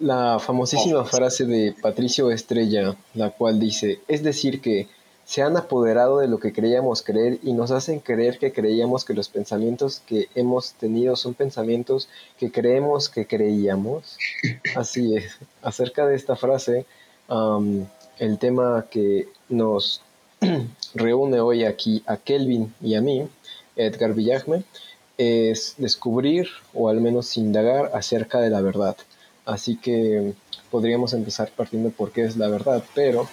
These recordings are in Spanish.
la famosísima frase de Patricio Estrella, la cual dice, es decir que se han apoderado de lo que creíamos creer y nos hacen creer que creíamos que los pensamientos que hemos tenido son pensamientos que creemos que creíamos. Así es. Acerca de esta frase, el tema que nos reúne hoy aquí a Kelvin y a mí, Edgar Villagme, es descubrir o al menos indagar acerca de la verdad. Así que podríamos empezar partiendo por qué es la verdad, pero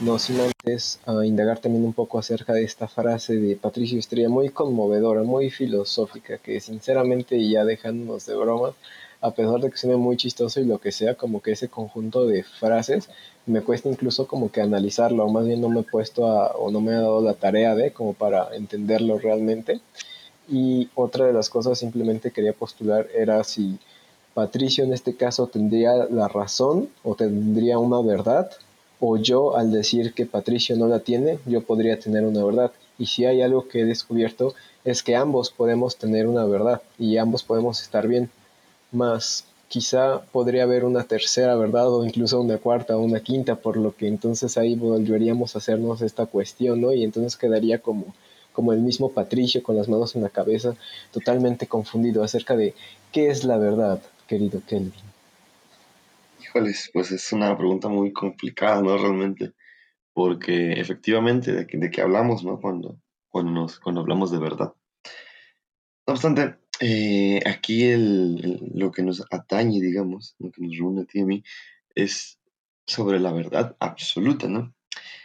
no sin antes a indagar también un poco acerca de esta frase de Patricio Estrella, muy conmovedora, muy filosófica, que sinceramente ya dejándonos de bromas, a pesar de que suene muy chistoso y lo que sea, como que ese conjunto de frases me cuesta incluso como que analizarlo, o más bien no me he puesto a, o no me ha dado la tarea de como para entenderlo realmente. Y otra de las cosas simplemente quería postular era si Patricio en este caso tendría la razón o tendría una verdad, o yo al decir que Patricio no la tiene, yo podría tener una verdad. Y si hay algo que he descubierto es que ambos podemos tener una verdad y ambos podemos estar bien más quizá podría haber una tercera verdad o incluso una cuarta o una quinta, por lo que entonces ahí volveríamos a hacernos esta cuestión, ¿no? Y entonces quedaría como, como el mismo Patricio con las manos en la cabeza, totalmente confundido acerca de qué es la verdad, querido Kelvin. Híjoles, pues es una pregunta muy complicada, ¿no? Realmente, porque efectivamente de, de qué hablamos, ¿no? Cuando, cuando, nos, cuando hablamos de verdad. No obstante, eh, aquí lo que nos atañe, digamos, lo que nos reúne a ti y a mí, es sobre la verdad absoluta, ¿no?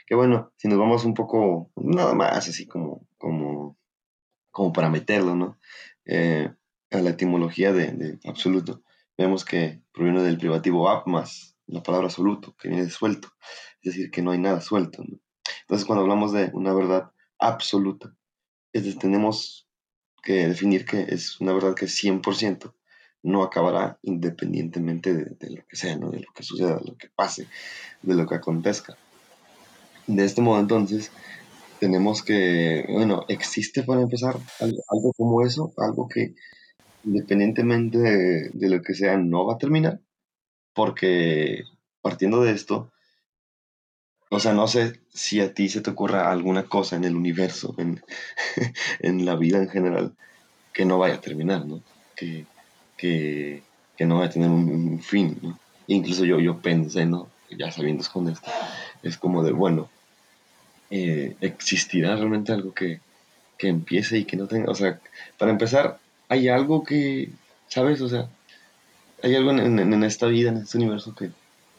Que bueno, si nos vamos un poco, nada más así como, como, como para meterlo, ¿no? Eh, a la etimología de, absoluto, vemos que proviene del privativo ab más la palabra absoluto, que viene de suelto, es decir, que no hay nada suelto, ¿no? Entonces, cuando hablamos de una verdad absoluta, es tenemos que definir que es una verdad que 100% no acabará independientemente de, lo que sea, ¿no? de lo que suceda, de lo que pase, de lo que acontezca. De este modo entonces tenemos que, bueno, existe para empezar algo, como eso, algo que independientemente de, de, lo que sea no va a terminar, porque partiendo de esto, o sea, no sé si a ti se te ocurra alguna cosa en el universo, en, en la vida en general, que no vaya a terminar, ¿no? Que, que, que no vaya a tener un, fin, ¿no? Incluso yo, yo pensé, ¿no? Ya sabiendo con esto, es como de, bueno, eh, ¿existirá realmente algo que, que empiece y que no tenga? O sea, para empezar, hay algo que, ¿sabes? O sea, hay algo en, en, esta vida, en este universo que,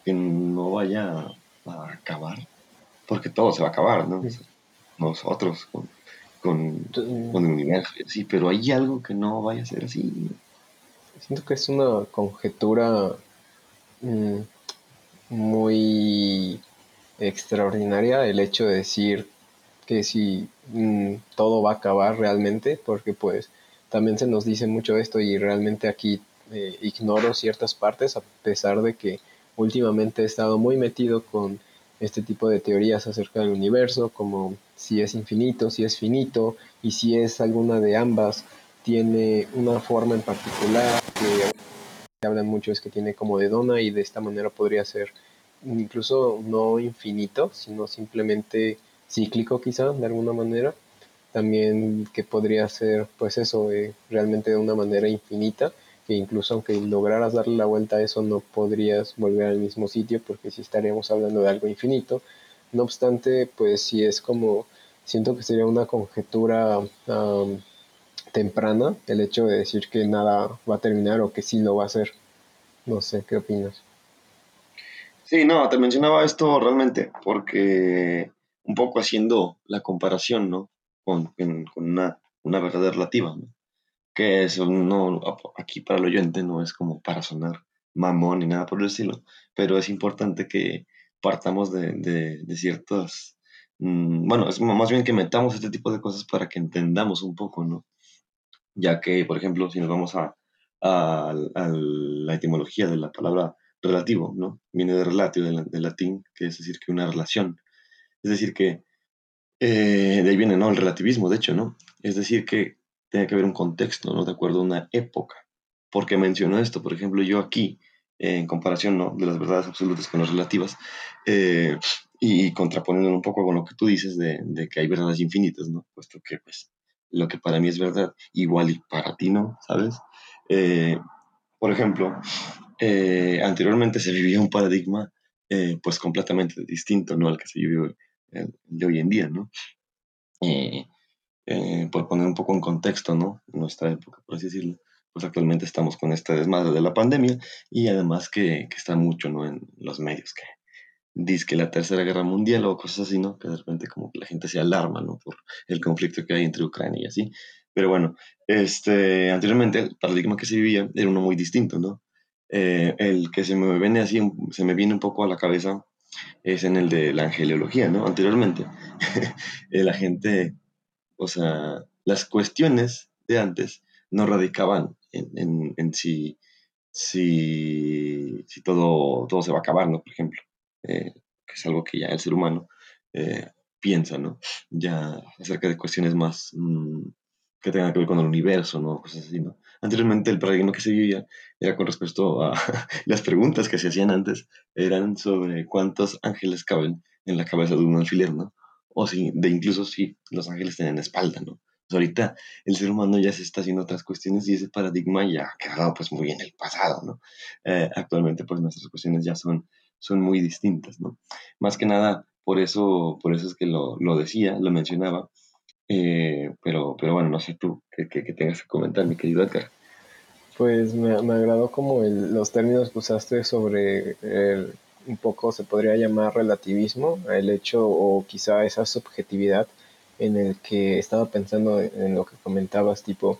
que no vaya a acabar, porque todo se va a acabar, ¿no? nosotros con, con, con, el universo, sí, pero hay algo que no vaya a ser así. Siento que es una conjetura mm, muy extraordinaria el hecho de decir que si mm, todo va a acabar realmente, porque pues también se nos dice mucho esto y realmente aquí eh, ignoro ciertas partes a pesar de que últimamente he estado muy metido con este tipo de teorías acerca del universo, como si es infinito, si es finito, y si es alguna de ambas, tiene una forma en particular que hablan mucho es que tiene como de dona y de esta manera podría ser incluso no infinito, sino simplemente cíclico quizá de alguna manera. También que podría ser pues eso, eh, realmente de una manera infinita que incluso aunque lograras darle la vuelta a eso no podrías volver al mismo sitio porque si estaríamos hablando de algo infinito. No obstante, pues si es como, siento que sería una conjetura temprana el hecho de decir que nada va a terminar o que sí lo va a hacer. No sé, ¿qué opinas? Sí, no, te mencionaba esto realmente porque un poco haciendo la comparación, ¿no? Con, una, una verdad relativa, que eso no, aquí para el oyente no es como para sonar mamón ni nada por el estilo, pero es importante que partamos de, de, ciertas, mm, bueno, es más bien que metamos este tipo de cosas para que entendamos un poco, ¿no? Ya que, por ejemplo, si nos vamos a, a, la etimología de la palabra relativo, ¿no? Viene de relatio, del, latín, que es decir, que una relación. Es decir, que eh, de ahí viene, ¿no? El relativismo, de hecho, ¿no? Es decir, que tiene que haber un contexto, ¿no? De acuerdo a una época. Porque menciono esto, por ejemplo, yo aquí en comparación ¿no? de las verdades absolutas con las relativas, eh, y contraponiendo un poco con lo que tú dices de, de, que hay verdades infinitas, ¿no? puesto que pues, lo que para mí es verdad, igual y para ti no, ¿sabes? Eh, por ejemplo, eh, anteriormente se vivía un paradigma pues completamente distinto ¿no? al que se vive de hoy en día, ¿no? por poner un poco en contexto, ¿no? Nuestra época, por así decirlo pues actualmente estamos con esta desmadre de la pandemia y además que, que está mucho, ¿no? En los medios, que dice que la tercera guerra mundial o cosas así, ¿no? Que de repente como la gente se alarma, ¿no? Por el conflicto que hay entre Ucrania y así. Pero bueno, este, anteriormente el paradigma que se vivía era uno muy distinto, ¿no? Eh, el que se me viene así, se me viene un poco a la cabeza es en el de la angeliología, ¿no? Anteriormente, la gente, o sea, las cuestiones de antes no radicaban en, en, si, si, si, todo, todo se va a acabar, ¿no? Por ejemplo, eh, que es algo que ya el ser humano eh, piensa, ¿no? Ya acerca de cuestiones más mmm, que tengan que ver con el universo, ¿no? Cosas así, ¿no? Anteriormente el paradigma que se vivía era con respecto a las preguntas que se hacían antes, eran sobre cuántos ángeles caben en la cabeza de un alfiler, ¿no? O si, de incluso si los ángeles tienen espalda, ¿no? Pues ahorita el ser humano ya se está haciendo otras cuestiones y ese paradigma ya ha quedado pues muy en el pasado, ¿no? Eh, actualmente pues nuestras cuestiones ya son, son muy distintas, ¿no? Más que nada, por eso, por eso es que lo, lo decía, lo mencionaba, eh, pero, pero bueno, no sé tú qué, qué, tengas que comentar, mi querido Edgar. Pues me, me agradó como el, los términos que usaste sobre el, un poco se podría llamar relativismo, el hecho o quizá esa subjetividad en el que estaba pensando en lo que comentabas, tipo,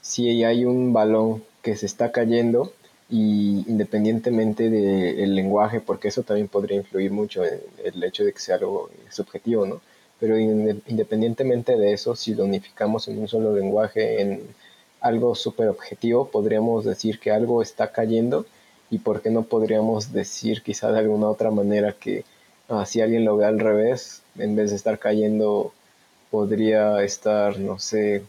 si hay un balón que se está cayendo y independientemente del lenguaje, porque eso también podría influir mucho en el hecho de que sea algo subjetivo, ¿no? Pero independientemente de eso, si lo unificamos en un solo lenguaje, en algo súper objetivo, podríamos decir que algo está cayendo y por qué no podríamos decir quizá de alguna otra manera que ah, si alguien lo ve al revés, en vez de estar cayendo podría estar, no sé,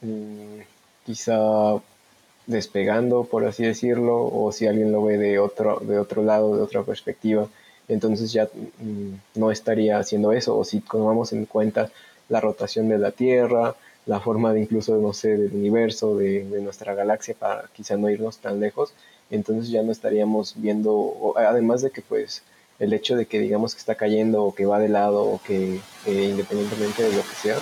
mm, quizá despegando, por así decirlo, o si alguien lo ve de otro, de otro lado, de otra perspectiva, entonces ya mm, no estaría haciendo eso, o si tomamos en cuenta la rotación de la Tierra, la forma de incluso, no sé, del universo, de, de nuestra galaxia, para quizá no irnos tan lejos, entonces ya no estaríamos viendo, además de que pues el hecho de que digamos que está cayendo o que va de lado o que independientemente de lo que sea,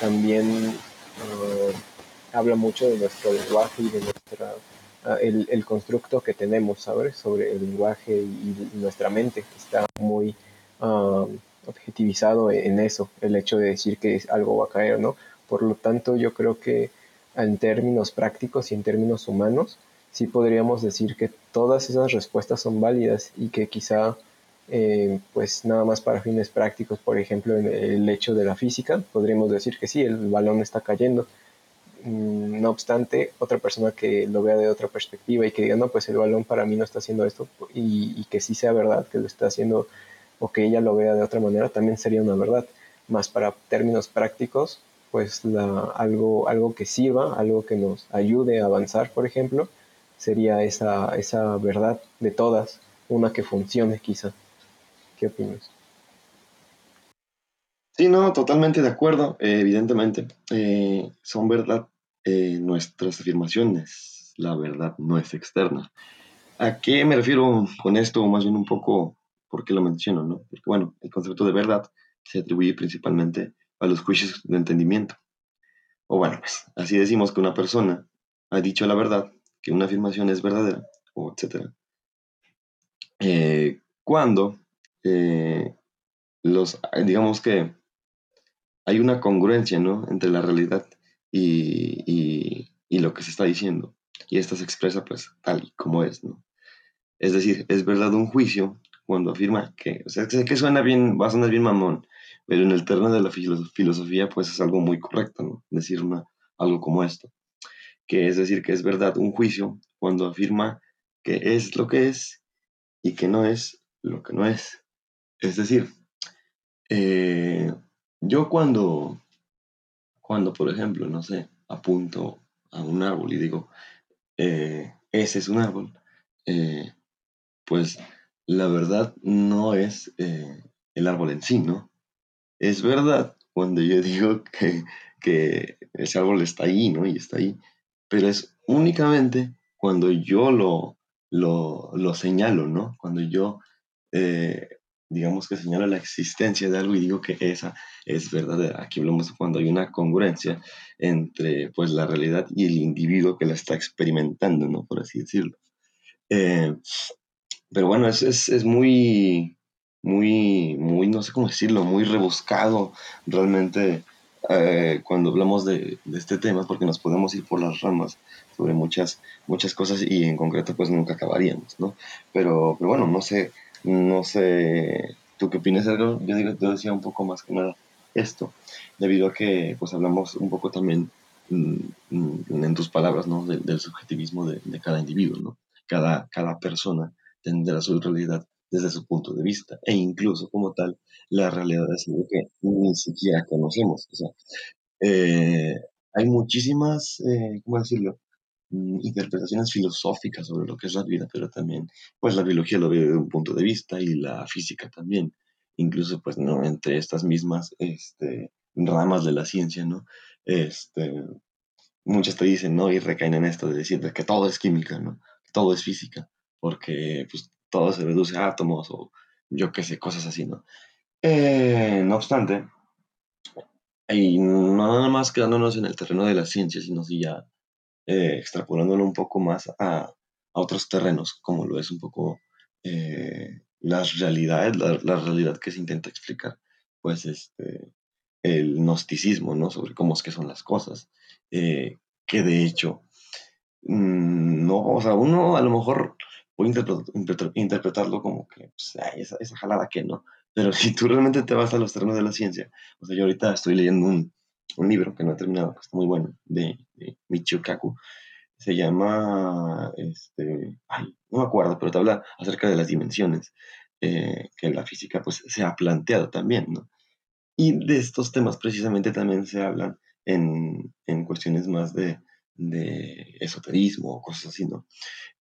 también uh, habla mucho de nuestro lenguaje y de nuestra, el, el, constructo que tenemos, ¿sabes? Sobre el lenguaje y, nuestra mente, que está muy uh, objetivizado en eso, el hecho de decir que algo va a caer, ¿no? Por lo tanto, yo creo que en términos prácticos y en términos humanos, sí podríamos decir que todas esas respuestas son válidas y que quizá eh, pues nada más para fines prácticos, por ejemplo, en el hecho de la física, podríamos decir que sí, el balón está cayendo. Mm, no obstante, otra persona que lo vea de otra perspectiva y que diga, no, pues el balón para mí no está haciendo esto y, que sí sea verdad que lo está haciendo o que ella lo vea de otra manera, también sería una verdad. Más para términos prácticos, pues la, algo, algo que sirva, algo que nos ayude a avanzar, por ejemplo, sería esa, esa verdad de todas, una que funcione quizá. ¿Qué opinas? Sí, no, totalmente de acuerdo. Eh, evidentemente, eh, son verdad eh, nuestras afirmaciones. La verdad no es externa. ¿A qué me refiero con esto? Más bien un poco, ¿por qué lo menciono? No? Bueno, el concepto de verdad se atribuye principalmente a los juicios de entendimiento. O bueno, pues así decimos que una persona ha dicho la verdad, que una afirmación es verdadera, o etcétera. cuando eh, los, digamos que hay una congruencia, ¿no? Entre la realidad y, y, lo que se está diciendo. Y esta se expresa, pues, tal y como es, ¿no? Es decir, es verdad un juicio cuando afirma que, o sea, que suena bien, va a sonar bien mamón, pero en el terreno de la filosofía, pues es algo muy correcto, ¿no? Decir una, algo como esto. Que es decir, que es verdad un juicio cuando afirma que es lo que es y que no es lo que no es. Es decir, eh, yo cuando, cuando, por ejemplo, no sé, apunto a un árbol y digo, eh, ese es un árbol, eh, pues la verdad no es eh, el árbol en sí, ¿no? Es verdad cuando yo digo que, que ese árbol está ahí, ¿no? Y está ahí, pero es únicamente cuando yo lo, lo, lo señalo, ¿no? Cuando yo, digamos que señalo la existencia de algo y digo que esa es verdadera. Aquí hablamos cuando hay una congruencia entre, pues, la realidad y el individuo que la está experimentando, ¿no? Por así decirlo. Eh, pero bueno, es, es, es, muy, muy, muy, no sé cómo decirlo, muy rebuscado realmente eh, cuando hablamos de, de, este tema, porque nos podemos ir por las ramas sobre muchas, muchas cosas y en concreto pues nunca acabaríamos, ¿no? Pero, pero bueno, no sé, no sé, ¿tú qué opinas, algo Yo, digo, yo decía un poco más que nada esto, debido a que pues hablamos un poco también mmm, en tus palabras, ¿no? Del, subjetivismo de, de, cada individuo, ¿no? Cada, cada persona tendrá su realidad desde su punto de vista e incluso como tal la realidad es algo que ni siquiera conocemos. O sea, eh, hay muchísimas, eh, ¿cómo decirlo? Mm, interpretaciones filosóficas sobre lo que es la vida, pero también, pues la biología lo ve desde un punto de vista y la física también. Incluso, pues, ¿no? Entre estas mismas este, ramas de la ciencia, ¿no? Este, muchas te dicen, ¿no? Y recaen en esto de decir que todo es química, ¿no? Todo es física, porque pues todo se reduce a átomos o yo qué sé, cosas así, ¿no? Eh, no obstante, y no nada más quedándonos en el terreno de la ciencia, sino si ya eh, extrapolándolo un poco más a, a, otros terrenos, como lo es un poco eh, las realidades, la, la, realidad que se intenta explicar, pues este, el gnosticismo, ¿no? Sobre cómo es que son las cosas, eh, que de hecho, mmm, no, o sea, uno a lo mejor puede interpretar, interpretarlo como que, pues, esa, esa jalada que no, pero si tú realmente te vas a los terrenos de la ciencia, o sea, yo ahorita estoy leyendo un, un libro que no he terminado, que está muy bueno, de, de Michio Kaku, se llama, este, ay, no me acuerdo, pero te habla acerca de las dimensiones, eh, que la física pues se ha planteado también, ¿no? Y de estos temas precisamente también se hablan en, en cuestiones más de, de, esoterismo o cosas así, ¿no?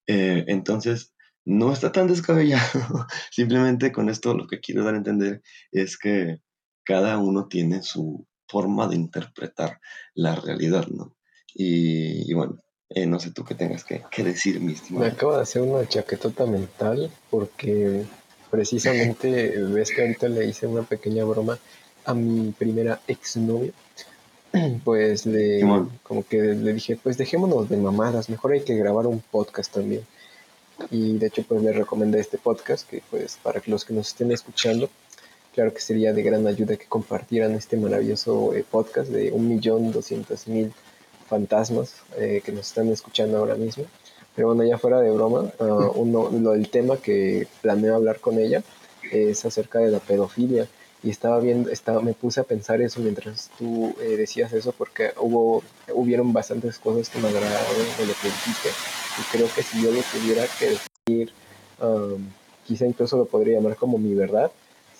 Eh, entonces, no está tan descabellado. Simplemente con esto lo que quiero dar a entender es que cada uno tiene su forma de interpretar la realidad, ¿no? Y, y bueno, eh, no sé tú qué tengas que, que, decir, mi estimado. Me acabo de hacer una chaquetota mental porque precisamente ves que ahorita le hice una pequeña broma a mi primera exnovia. Pues le, como que le dije, pues dejémonos de mamadas, mejor hay que grabar un podcast también y de hecho pues les recomendé este podcast que pues para los que nos estén escuchando claro que sería de gran ayuda que compartieran este maravilloso eh, podcast de un millón doscientos mil fantasmas eh, que nos están escuchando ahora mismo. Pero bueno ya fuera de broma uh, uno lo, el tema que planeo hablar con ella es acerca de la pedofilia. Y estaba viendo, estaba, me puse a pensar eso mientras tú eh, decías eso porque hubo, hubieron bastantes cosas que me agradaron de lo que dijiste. Y creo que si yo lo tuviera que decir, um, quizá incluso lo podría llamar como mi verdad,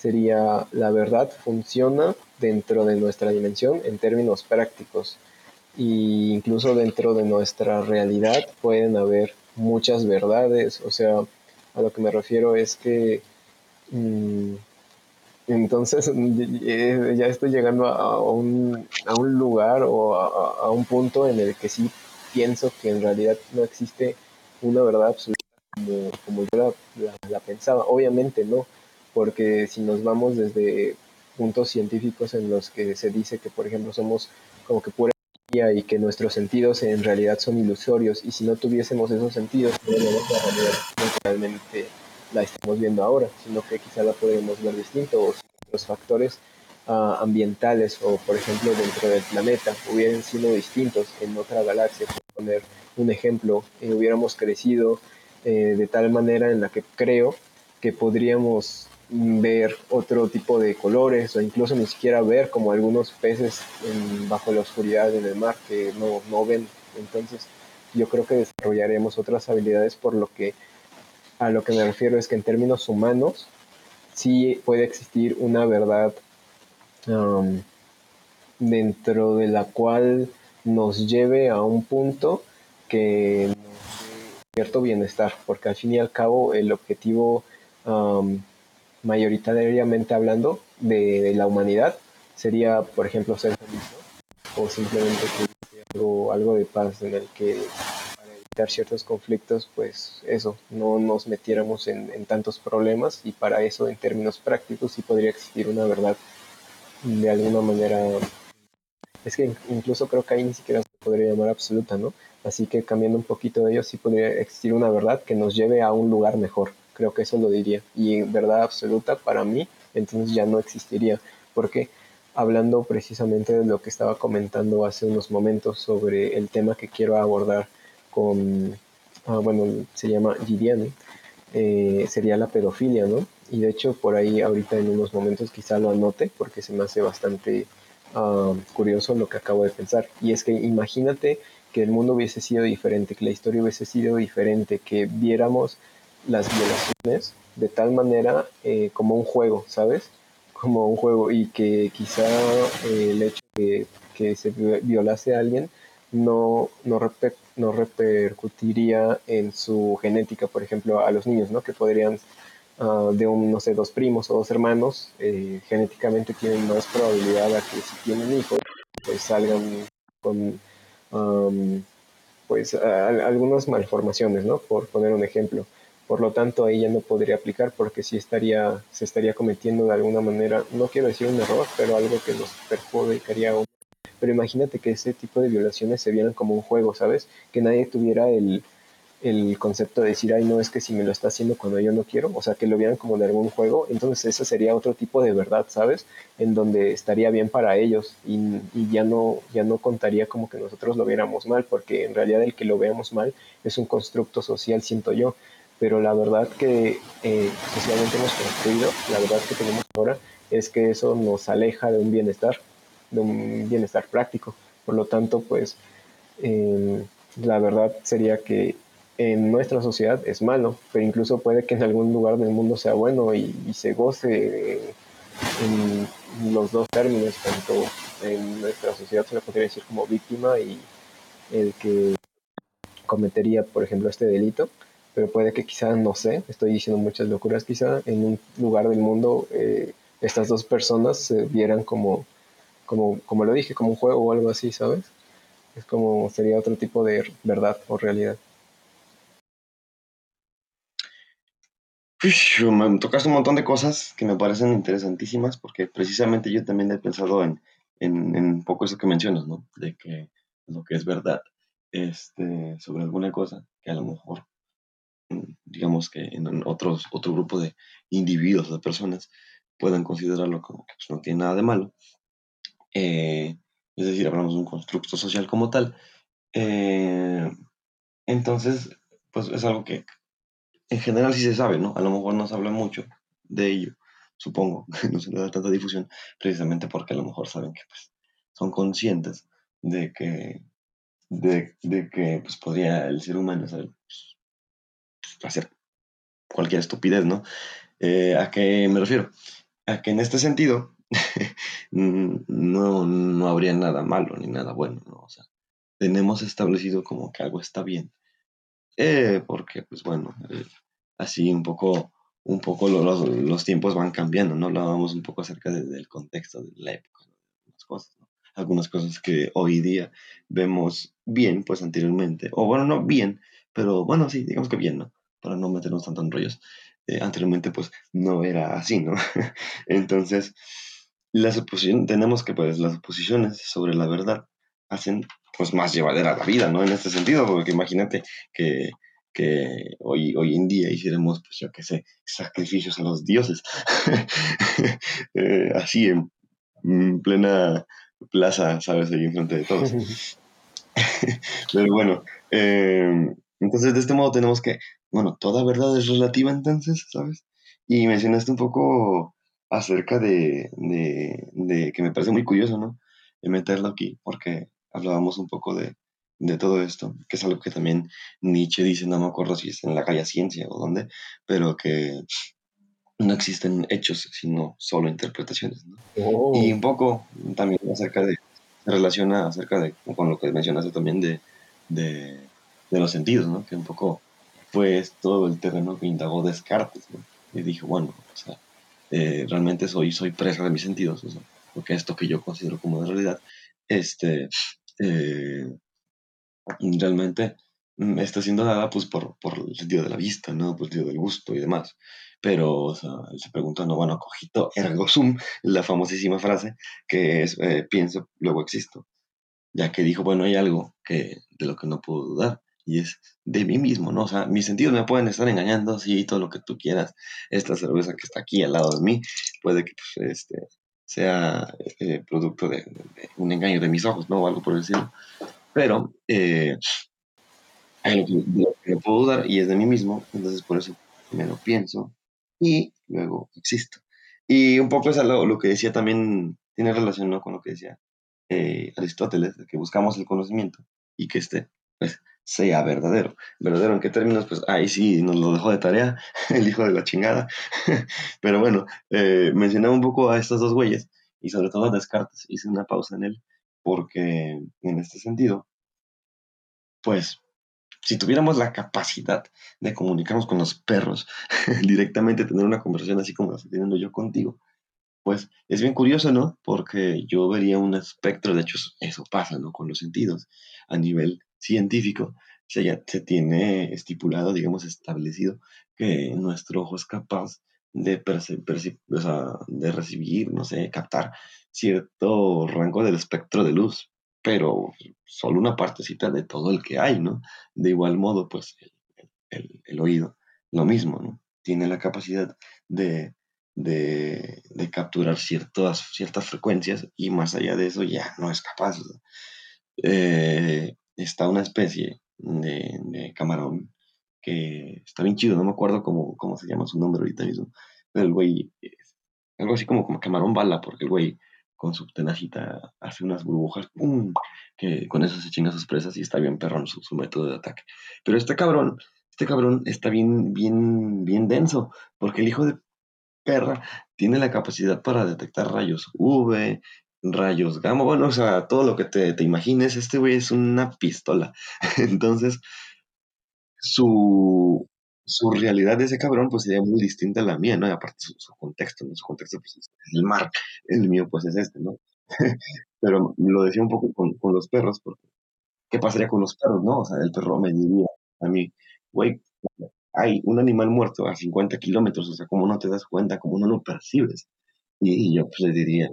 sería la verdad funciona dentro de nuestra dimensión en términos prácticos. Y incluso dentro de nuestra realidad pueden haber muchas verdades, o sea, a lo que me refiero es que mmm, entonces ya estoy llegando a un, a un lugar o a, a, un punto en el que sí pienso que en realidad no existe una verdad absoluta como, como yo la, la, pensaba. Obviamente no, porque si nos vamos desde puntos científicos en los que se dice que, por ejemplo, somos como que pura energía y que nuestros sentidos en realidad son ilusorios, y si no tuviésemos esos sentidos, no la realidad realmente la estamos viendo ahora, sino que quizá la podemos ver distinto, o si los factores uh, ambientales o, por ejemplo, dentro del planeta hubieran sido distintos en otra galaxia, por poner un ejemplo, eh, hubiéramos crecido eh, de tal manera en la que creo que podríamos ver otro tipo de colores o incluso ni siquiera ver como algunos peces bajo la oscuridad en el mar que no, no ven. Entonces yo creo que desarrollaremos otras habilidades por lo que a lo que me refiero es que en términos humanos sí puede existir una verdad um, dentro de la cual nos lleve a un punto que nos cierto bienestar, porque al fin y al cabo el objetivo mayoritariamente hablando de, la humanidad sería, por ejemplo, ser feliz, o simplemente algo, algo de paz en el que para evitar ciertos conflictos, pues eso, no nos metiéramos en, en tantos problemas y para eso en términos prácticos sí podría existir una verdad de alguna manera es que incluso creo que ahí ni siquiera se podría llamar absoluta, ¿no? Así que cambiando un poquito de ello, sí podría existir una verdad que nos lleve a un lugar mejor. Creo que eso lo diría. Y verdad absoluta para mí, entonces ya no existiría. Porque hablando precisamente de lo que estaba comentando hace unos momentos sobre el tema que quiero abordar con, ah, bueno, se llama Gideon, eh, sería la pedofilia, ¿no? Y de hecho por ahí ahorita en unos momentos quizá lo anote porque se me hace bastante ah, curioso lo que acabo de pensar. Y es que imagínate que el mundo hubiese sido diferente, que la historia hubiese sido diferente, que viéramos las violaciones de tal manera eh, como un juego, ¿sabes? Como un juego y que quizá eh, el hecho de que se violase a alguien no, no, no repercutiría en su genética, por ejemplo, a los niños, ¿no? Que podrían Ah, de un, no sé, dos primos o dos hermanos, eh, genéticamente tienen más probabilidad a que si tienen hijos, pues salgan con pues algunas malformaciones, ¿no? Por poner un ejemplo. Por lo tanto, ahí ya no podría aplicar porque sí estaría, se estaría cometiendo de alguna manera, no quiero decir un error, pero algo que nos perjudicaría aún. Pero imagínate que ese tipo de violaciones se vieran como un juego, ¿sabes? Que nadie tuviera el, el concepto de decir, ay, no, es que si me lo está haciendo cuando yo no quiero, o sea, que lo vieran como de algún juego, entonces ese sería otro tipo de verdad, ¿sabes? En donde estaría bien para ellos y, ya, no, ya no contaría como que nosotros lo viéramos mal, porque en realidad el que lo veamos mal es un constructo social, siento yo, pero la verdad que eh, socialmente hemos construido, la verdad que tenemos ahora, es que eso nos aleja de un bienestar, de un bienestar práctico. Por lo tanto, pues, em, la verdad sería que en nuestra sociedad es malo, pero incluso puede que en algún lugar del mundo sea bueno y, se goce en los dos términos, tanto en nuestra sociedad se le podría decir como víctima y el que cometería, por ejemplo, este delito, pero puede que quizá, no sé, estoy diciendo muchas locuras, quizá en un lugar del mundo eh, estas dos personas se vieran como, como, como lo dije, como un juego o algo así, ¿sabes? Es como sería otro tipo de verdad o realidad. me tocaste un montón de cosas que me parecen interesantísimas porque precisamente yo también he pensado en, en, un poco eso que mencionas, ¿no? De que lo que es verdad este, sobre alguna cosa que a lo mejor, digamos que en otros, otro grupo de individuos de personas puedan considerarlo como que pues, no tiene nada de malo. Eh, es decir, hablamos de un constructo social como tal. Eh, entonces, pues es algo que en general sí se sabe, ¿no? A lo mejor no se habla mucho de ello, supongo, no se le da tanta difusión, precisamente porque a lo mejor saben que pues, son conscientes de que, de, que pues, podría el ser humano pues, hacer cualquier estupidez, ¿no? Eh, ¿A qué me refiero? A que en este sentido no, no habría nada malo ni nada bueno, ¿no? O sea, tenemos establecido como que algo está bien eh, porque, pues bueno, eh, así un poco, un poco los, los, tiempos van cambiando, ¿no? Hablábamos un poco acerca del contexto de la época, algunas cosas, ¿no? Algunas cosas que hoy día vemos bien, pues anteriormente, o bueno, no bien, pero bueno, sí, digamos que bien, ¿no? Para no meternos tanto en rollos. Eh, anteriormente, pues no era así, ¿no? Entonces, las oposiciones, tenemos que, pues, las oposiciones sobre la verdad hacen pues más llevadera la vida, ¿no? En este sentido, porque imagínate que, que hoy, hoy en día hiciéramos, pues yo qué sé, sacrificios a los dioses, eh, así en, plena plaza, ¿sabes? Ahí enfrente de todos. Pero bueno, em, entonces de este modo tenemos que, bueno, toda verdad es relativa entonces, ¿sabes? Y mencionaste un poco acerca de, de, de que me parece muy curioso, ¿no? De meterlo aquí, porque hablábamos un poco de, de todo esto, que es algo que también Nietzsche dice, no me acuerdo si es en la calle Ciencia o dónde, pero que no existen hechos, sino solo interpretaciones. Oh. Y un poco también acerca de, se relaciona acerca de, con lo que mencionaste también de, de, de los sentidos, ¿no? que un poco pues todo el terreno que indagó Descartes. Y dije, bueno, o sea, eh, realmente soy, soy presa de mis sentidos, o sea, porque esto que yo considero como de realidad, este, eh, realmente mm, está siendo dada pues por, por el sentido de la vista, ¿no? Por el sentido del gusto y demás. Pero, o sea, él se pregunta, no, bueno, cogito ergo sum, la famosísima frase que es eh, pienso, luego existo. Ya que dijo, bueno, hay algo que, de lo que no puedo dudar, y es de mí mismo, ¿no? O sea, mis sentidos me pueden estar engañando, sí, todo lo que tú quieras. Esta cerveza que está aquí al lado de mí puede que pues, este, sea eh, producto de, un engaño de mis ojos, ¿no? O algo por decirlo. Pero eh, hay lo que, puedo dudar y es de mí mismo, entonces por eso me lo pienso y luego existo. Y un poco es lo, lo que decía también, tiene relación ¿no? con lo que decía eh, Aristóteles, de que buscamos el conocimiento y que este pues, sea verdadero. ¿Verdadero en qué términos? Pues ahí sí nos lo dejó de tarea, el hijo de la chingada. Pero bueno, eh, mencionaba un poco a estos dos güeyes y sobre todo a Descartes. Hice una pausa en él porque en este sentido, pues si tuviéramos la capacidad de comunicarnos con los perros, directamente tener una conversación así como la estoy teniendo yo contigo, pues es bien curioso, ¿no? Porque yo vería un espectro, de hecho eso pasa, ¿no? Con los sentidos a nivel científico, se, ya, se tiene estipulado, digamos, establecido que nuestro ojo es capaz de, o sea, de recibir, no sé, captar cierto rango del espectro de luz, pero solo una partecita de todo el que hay, ¿no? De igual modo, pues el, el, oído, lo mismo, ¿no? Tiene la capacidad de, de, de, capturar ciertas, ciertas frecuencias y más allá de eso ya no es capaz. Eh, está una especie de, de, camarón que está bien chido, no me acuerdo cómo, cómo se llama su nombre ahorita mismo, pero el güey, algo así como, como camarón bala, porque el güey con su tenacita hace unas burbujas, ¡pum! que con eso se chinga sus presas y está bien perrón su, su, método de ataque. Pero este cabrón, este cabrón está bien, bien, bien denso, porque el hijo de perra tiene la capacidad para detectar rayos UV, rayos gamma, bueno, o sea, todo lo que te, te imagines, este güey es una pistola. Entonces, su, su realidad de ese cabrón pues sería muy distinta a la mía, ¿no? Y aparte su, su contexto, ¿no? Su contexto pues es el mar, el mío pues es este, ¿no? Pero lo decía un poco con, con, los perros, porque ¿qué pasaría con los perros, no? O sea, el perro me diría a mí, güey, hay un animal muerto a 50 kilómetros, o sea, ¿cómo no te das cuenta? ¿Cómo no lo percibes? Y, y yo pues le diría,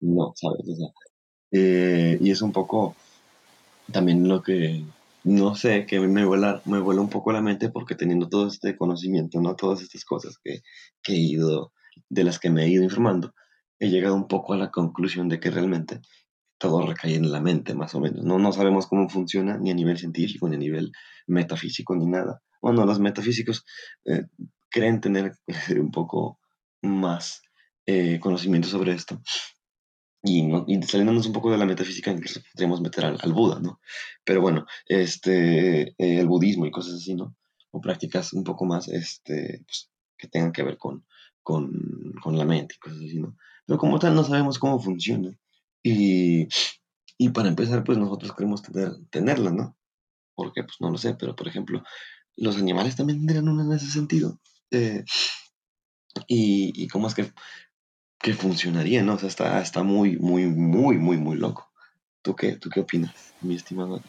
no, ¿sabes? Eh, y es un poco también lo que, no sé, que me vuela, me vuela un poco la mente porque teniendo todo este conocimiento, ¿no? Todas estas cosas que, que he ido, de las que me he ido informando, he llegado un poco a la conclusión de que realmente todo recae en la mente, más o menos. No, no sabemos cómo funciona ni a nivel científico, ni a nivel metafísico, ni nada. Bueno, los metafísicos eh, creen tener un poco más eh, conocimiento sobre esto, y, no, y, saliéndonos un poco de la metafísica, incluso podríamos meter al, al Buda, ¿no? Pero bueno, este, eh, el budismo y cosas así, ¿no? O prácticas un poco más este, pues, que tengan que ver con, con, con, la mente y cosas así, ¿no? Pero como tal no sabemos cómo funciona. Y, y para empezar, pues nosotros queremos tener, tenerla, ¿no? Porque, pues no lo sé, pero por ejemplo, los animales también tendrían una en ese sentido. Eh, y, y cómo es que que funcionaría, ¿no? O sea, está, está muy, muy, muy, muy, muy loco. ¿Tú qué, ¿Tú qué opinas, mi estimado?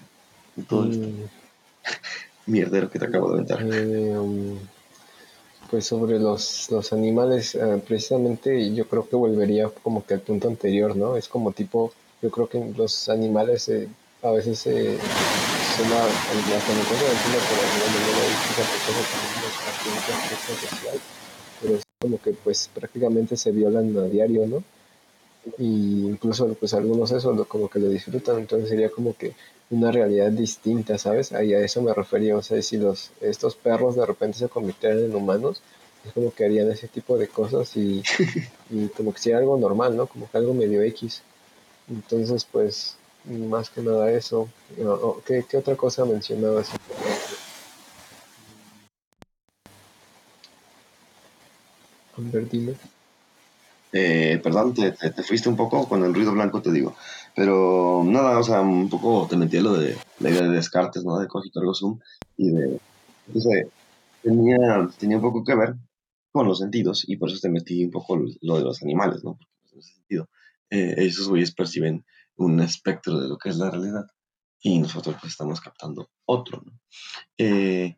De todo esto. Mm. Mierdero que te acabo de aventar. Eh, um, pues sobre los, los animales, uh, precisamente yo creo que volvería como que al punto anterior, ¿no? Es como tipo, yo creo que los animales eh, a veces eh, son el pero como que pues prácticamente se violan a diario, ¿no? Y incluso pues algunos eso como que lo disfrutan, entonces sería como que una realidad distinta, ¿sabes? Ahí a eso me refería, o sea, si los, estos perros de repente se convirtieran en humanos, es como que harían ese tipo de cosas y, y como que sería algo normal, ¿no? Como que algo medio X. Entonces, pues, más que nada eso. ¿Qué, qué otra cosa mencionabas? Eh, perdón, te, te, fuiste un poco con el ruido blanco, te digo. Pero nada, o sea, un poco te metí lo de la idea de Descartes, ¿no? De Cogito Ergo Sum y de. Entonces, tenía, tenía un poco que ver con los sentidos y por eso te metí un poco lo de los animales, ¿no? Porque pues, en ese sentido, eh, esos güeyes perciben un espectro de lo que es la realidad y nosotros pues estamos captando otro, ¿no? Eh,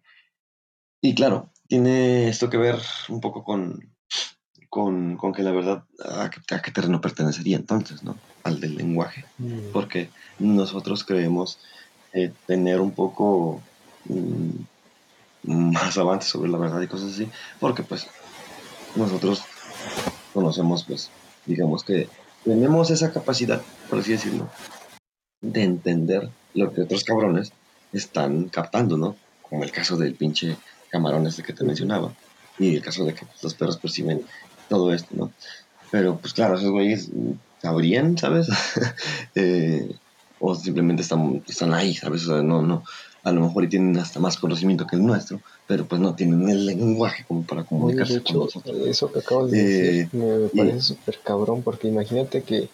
y claro, tiene esto que ver un poco con, con, con que la verdad, ¿a qué, ¿a qué, terreno pertenecería entonces, ¿no? Al del lenguaje. Mm. Porque nosotros creemos eh, tener un poco mm, más avance sobre la verdad y cosas así, porque pues nosotros conocemos, pues, digamos que tenemos esa capacidad, por así decirlo, de entender lo que otros cabrones están captando, ¿no? Como el caso del pinche camarón este que te mencionaba, y el caso de que los perros perciben todo esto, ¿no? Pero pues claro, esos güeyes sabrían, ¿sabes? eh, o simplemente están, están ahí, ¿sabes? O sea, no, no, a lo mejor tienen hasta más conocimiento que el nuestro, pero pues no tienen el lenguaje como para comunicarse hecho, Eso que acabas de decir me eh, parece súper cabrón, porque imagínate que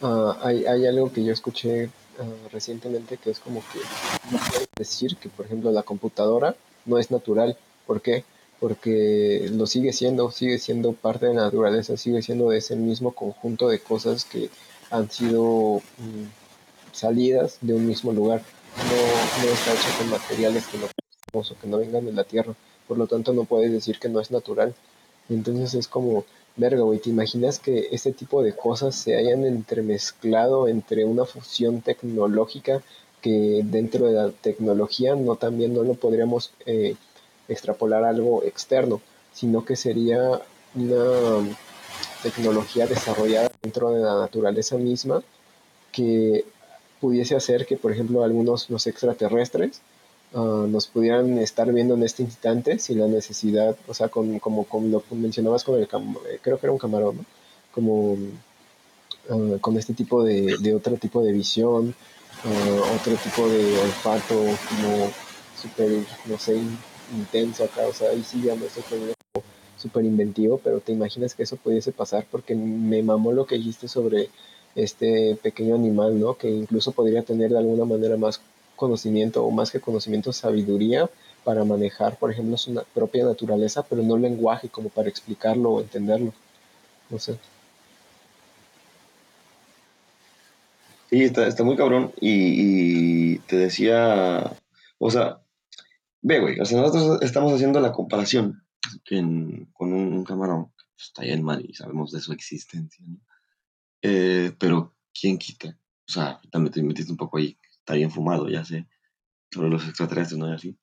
uh, hay, hay, algo que yo escuché uh, recientemente que es como que no puedes decir que, por ejemplo, la computadora no es natural. ¿Por qué? Porque lo sigue siendo, sigue siendo parte de la naturaleza, sigue siendo de ese mismo conjunto de cosas que han sido mm, salidas de un mismo lugar no, no está hecho con materiales que no o que no vengan de la tierra. Por lo tanto, no puedes decir que no es natural. Entonces es como, verga, güey, ¿te imaginas que este tipo de cosas se hayan entremezclado entre una fusión tecnológica que dentro de la tecnología no también no lo podríamos eh, extrapolar algo externo, sino que sería una tecnología desarrollada dentro de la naturaleza misma que pudiese hacer que, por ejemplo, algunos los extraterrestres uh, nos pudieran estar viendo en este instante sin la necesidad, o sea, con, como, como lo mencionabas con el, eh, creo que era un camarón. Como uh, con este tipo de, de, otro tipo de visión, uh, otro tipo de olfato, como súper, no sé, intenso acá, o sea, ahí sí ya me estoy poniendo súper inventivo, pero te imaginas que eso pudiese pasar porque me mamó lo que dijiste sobre este pequeño animal, ¿no? Que incluso podría tener de alguna manera más conocimiento o más que conocimiento, sabiduría para manejar, por ejemplo, su propia naturaleza, pero no lenguaje como para explicarlo o entenderlo. No sé. Sí, está, está muy cabrón. Y, te decía, o sea, ve, güey, o sea, nosotros estamos haciendo la comparación con un, camarón que está ahí en mar y sabemos de su existencia, ¿no? Eh, pero, ¿quién quita? O sea, también te metiste un poco ahí, está bien fumado, ya sé, sobre los extraterrestres, ¿no? Y así.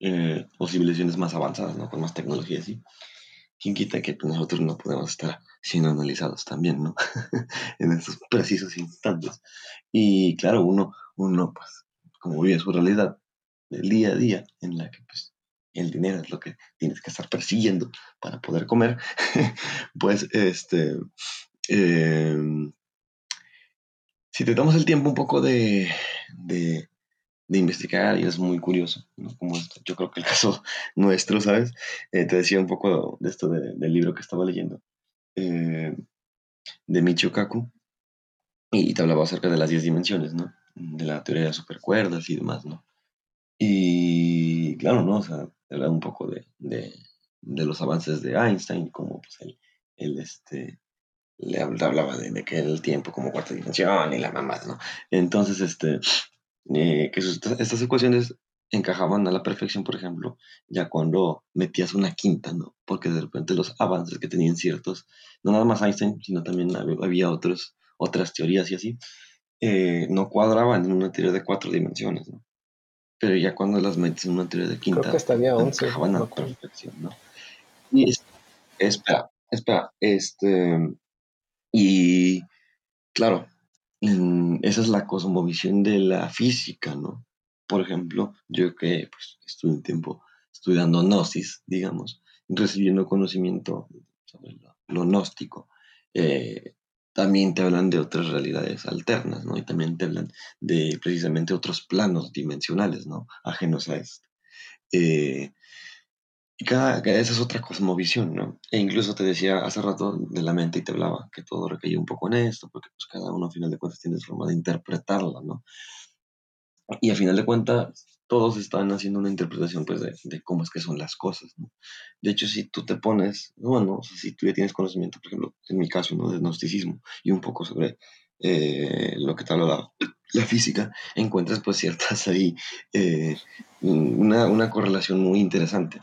Eh, o civilizaciones más avanzadas, ¿no? Con más tecnología, así. ¿Quién quita que pues, nosotros no podemos estar siendo analizados también, ¿no? en estos precisos instantes. Y claro, uno, uno, pues, como vive su realidad del día a día, en la que, pues, el dinero es lo que tienes que estar persiguiendo para poder comer, pues, este, Em, si te damos el tiempo un poco de, de, investigar, y es muy curioso, como esto, yo creo que el caso nuestro, ¿sabes? Eh, te decía un poco de esto del libro que estaba leyendo, eh, de Michio Kaku, y te hablaba acerca de las 10 dimensiones, ¿no? De la teoría de las supercuerdas y demás, ¿no? Y claro, ¿no? O sea, hablaba un poco de, de, de, los avances de Einstein, como pues el este, le hablaba de, que el tiempo como cuarta dimensión y la mamá, ¿no? Entonces, este, eh, que estas ecuaciones encajaban a la perfección, por ejemplo, ya cuando metías una quinta, ¿no? Porque de repente los avances que tenían ciertos, no nada más Einstein, sino también había otros, otras teorías y así, eh, no cuadraban en una teoría de cuatro dimensiones, ¿no? Pero ya cuando las metes en una teoría de quinta, Creo que hasta había 11, encajaban a perfección, ¿no? Y espera, espera, este, y claro, esa es la cosmovisión de la física, ¿no? Por ejemplo, yo que pues, estuve un tiempo estudiando gnosis, digamos, recibiendo conocimiento sobre lo, gnóstico, eh, también te hablan de otras realidades alternas, ¿no? Y también te hablan de precisamente otros planos dimensionales, ¿no? Ajenos a este. Y cada, esa es otra cosmovisión, ¿no? E incluso te decía hace rato de la mente y te hablaba que todo recaía un poco en esto, porque pues cada uno a final de cuentas tiene su forma de interpretarla, ¿no? Y a final de cuentas, todos están haciendo una interpretación pues de, cómo es que son las cosas, ¿no? De hecho, si tú te pones, bueno, si tú ya tienes conocimiento, por ejemplo, en mi caso, ¿no? De gnosticismo y un poco sobre eh, lo que tal la, la física, encuentras pues ciertas ahí, eh, una, una, correlación muy interesante,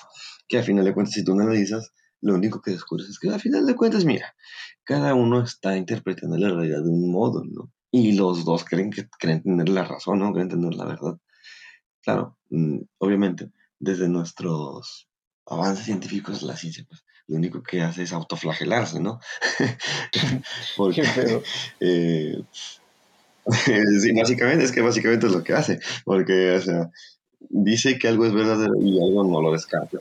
que a final de cuentas, si tú analizas, lo único que descubres es que al final de cuentas, mira, cada uno está interpretando la realidad de un modo, ¿no? Y los dos creen que creen tener la razón, ¿no? Creen tener la verdad. Claro, mm, obviamente, desde nuestros avances científicos, la ciencia, pues, lo único que hace es autoflagelarse, ¿no? Porque, eh, sí, básicamente, es que básicamente es lo que hace, porque, o sea, dice que algo es verdadero y algo no lo descarta,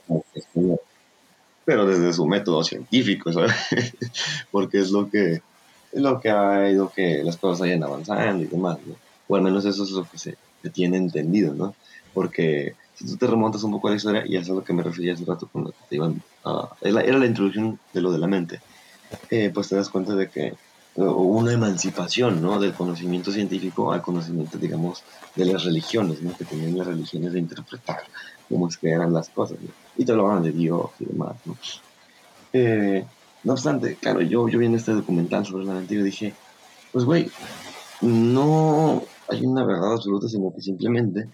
pero desde su método científico, ¿sabes? porque es lo que, lo que ha ido que las cosas vayan avanzando y demás, ¿no? O al menos eso es lo que se, se tiene entendido, ¿no? Porque si tú te remontas un poco a la historia, y es a lo que me refería hace rato cuando te iban a, era la introducción de lo de la mente, eh, pues te das cuenta de que hubo una emancipación, ¿no? Del conocimiento científico al conocimiento, digamos, de las religiones, ¿no? Que tenían las religiones de interpretar cómo es que eran las cosas, ¿no? Y te hablaban de Dios y demás, ¿no? Eh, no obstante, claro, yo, yo vi en este documental sobre la mente y dije, pues güey, no hay una verdad absoluta, sino que simplemente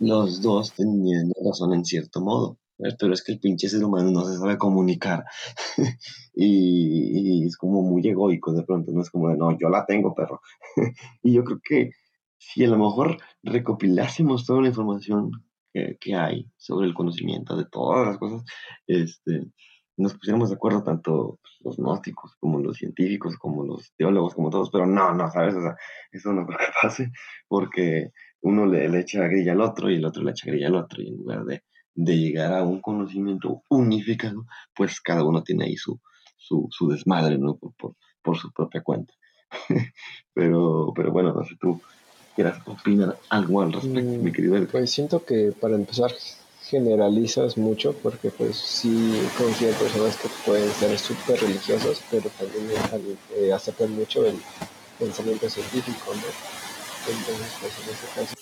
los dos tenían razón en cierto modo, pero es que el pinche ser humano no se sabe comunicar y, es como muy egoico de pronto, no es como de, no, yo la tengo, perro. y yo creo que si a lo mejor recopilásemos toda la información que, hay sobre el conocimiento de todas las cosas, este, nos pusiéramos de acuerdo tanto los gnósticos como los científicos, como los teólogos, como todos, pero no, no, ¿sabes? O eso no creo que pase porque uno le, le echa grilla al otro y el otro le echa grilla al otro, y en lugar de, de llegar a un conocimiento unificado, pues cada uno tiene ahí su, su, su desmadre, ¿no? Por, por, por, su propia cuenta. pero, pero bueno, no sé, tú quieras opinar algo al respecto, mi querido Edgar. Pues siento que para empezar generalizas mucho porque pues sí considero personas que pueden ser súper religiosas pero también eh, aceptan mucho el pensamiento científico, ¿no? Entonces, pues en ese caso,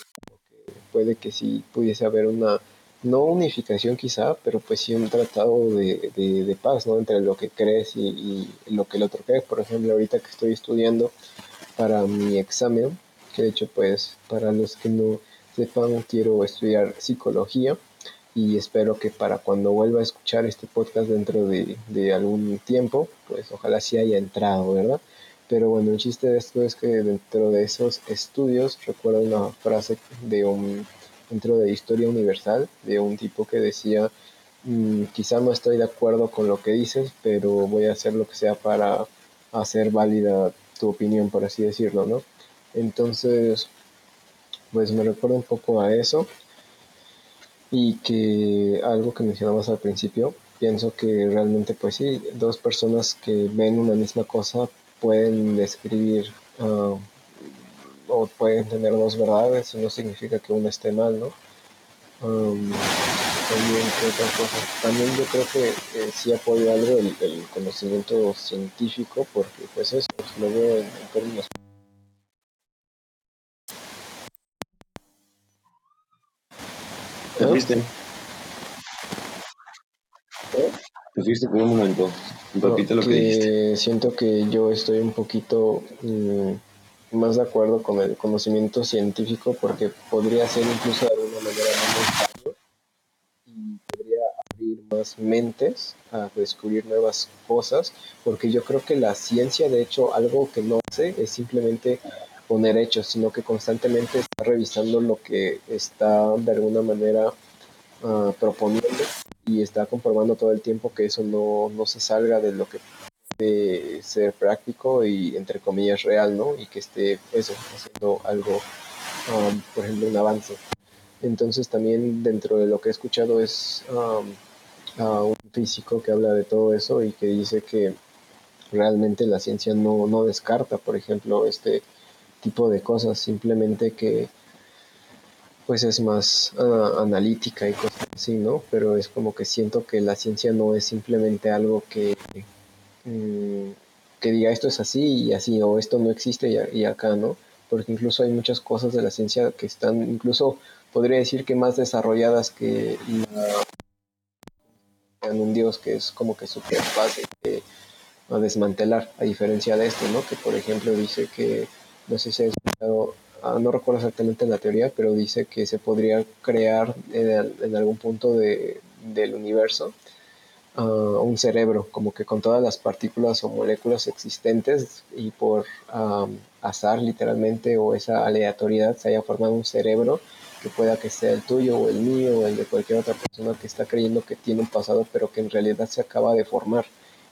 puede que sí pudiese haber una, no unificación quizá, pero pues sí un tratado de, de, paz, ¿no? Entre lo que crees y, lo que el otro cree. Por ejemplo, ahorita que estoy estudiando para mi examen, que de hecho, pues, para los que no sepan, quiero estudiar psicología y espero que para cuando vuelva a escuchar este podcast dentro de, de algún tiempo, pues ojalá sí haya entrado, ¿verdad? Pero bueno, el chiste de esto es que dentro de esos estudios recuerdo una frase de un, dentro de Historia Universal, de un tipo que decía, mm, quizá no estoy de acuerdo con lo que dices, pero voy a hacer lo que sea para hacer válida tu opinión, por así decirlo, ¿no? Entonces, pues me recuerda un poco a eso y que algo que mencionamos al principio, pienso que realmente pues sí, dos personas que ven una misma cosa pueden describir ah, o pueden tener dos verdades, no significa que uno esté mal, ¿no? también, también yo creo que sí apoya algo el, conocimiento científico, porque pues eso lo veo en, términos... ¿Te fuiste? ¿Te fuiste por un momento? Repite lo que, Siento que yo estoy un poquito mm, más de acuerdo con el conocimiento científico porque podría ser incluso de alguna manera más y podría abrir más mentes a descubrir nuevas cosas porque yo creo que la ciencia de hecho algo que no hace es simplemente poner hechos sino que constantemente está revisando lo que está de alguna manera uh, proponiendo y está comprobando todo el tiempo que eso no, no se salga de lo que puede ser práctico y entre comillas real, ¿no? Y que esté eso, haciendo algo, um, por ejemplo, un avance. Entonces también dentro de lo que he escuchado es um, a un físico que habla de todo eso y que dice que realmente la ciencia no, no descarta, por ejemplo, este tipo de cosas, simplemente que pues es más uh, analítica y cosas así, ¿no? Pero es como que siento que la ciencia no es simplemente algo que, mm, que diga esto es así y así, o esto no existe y, acá, ¿no? Porque incluso hay muchas cosas de la ciencia que están incluso podría decir que más desarrolladas que la, en un dios que es como que súper fácil a desmantelar, a diferencia de esto, ¿no? Que por ejemplo dice que, no sé si ha escuchado, ah, no recuerdo exactamente la teoría, pero dice que se podría crear en, algún punto de, del universo uh, un cerebro, como que con todas las partículas o moléculas existentes y por um, azar literalmente o esa aleatoriedad se haya formado un cerebro que pueda que sea el tuyo o el mío o el de cualquier otra persona que está creyendo que tiene un pasado pero que en realidad se acaba de formar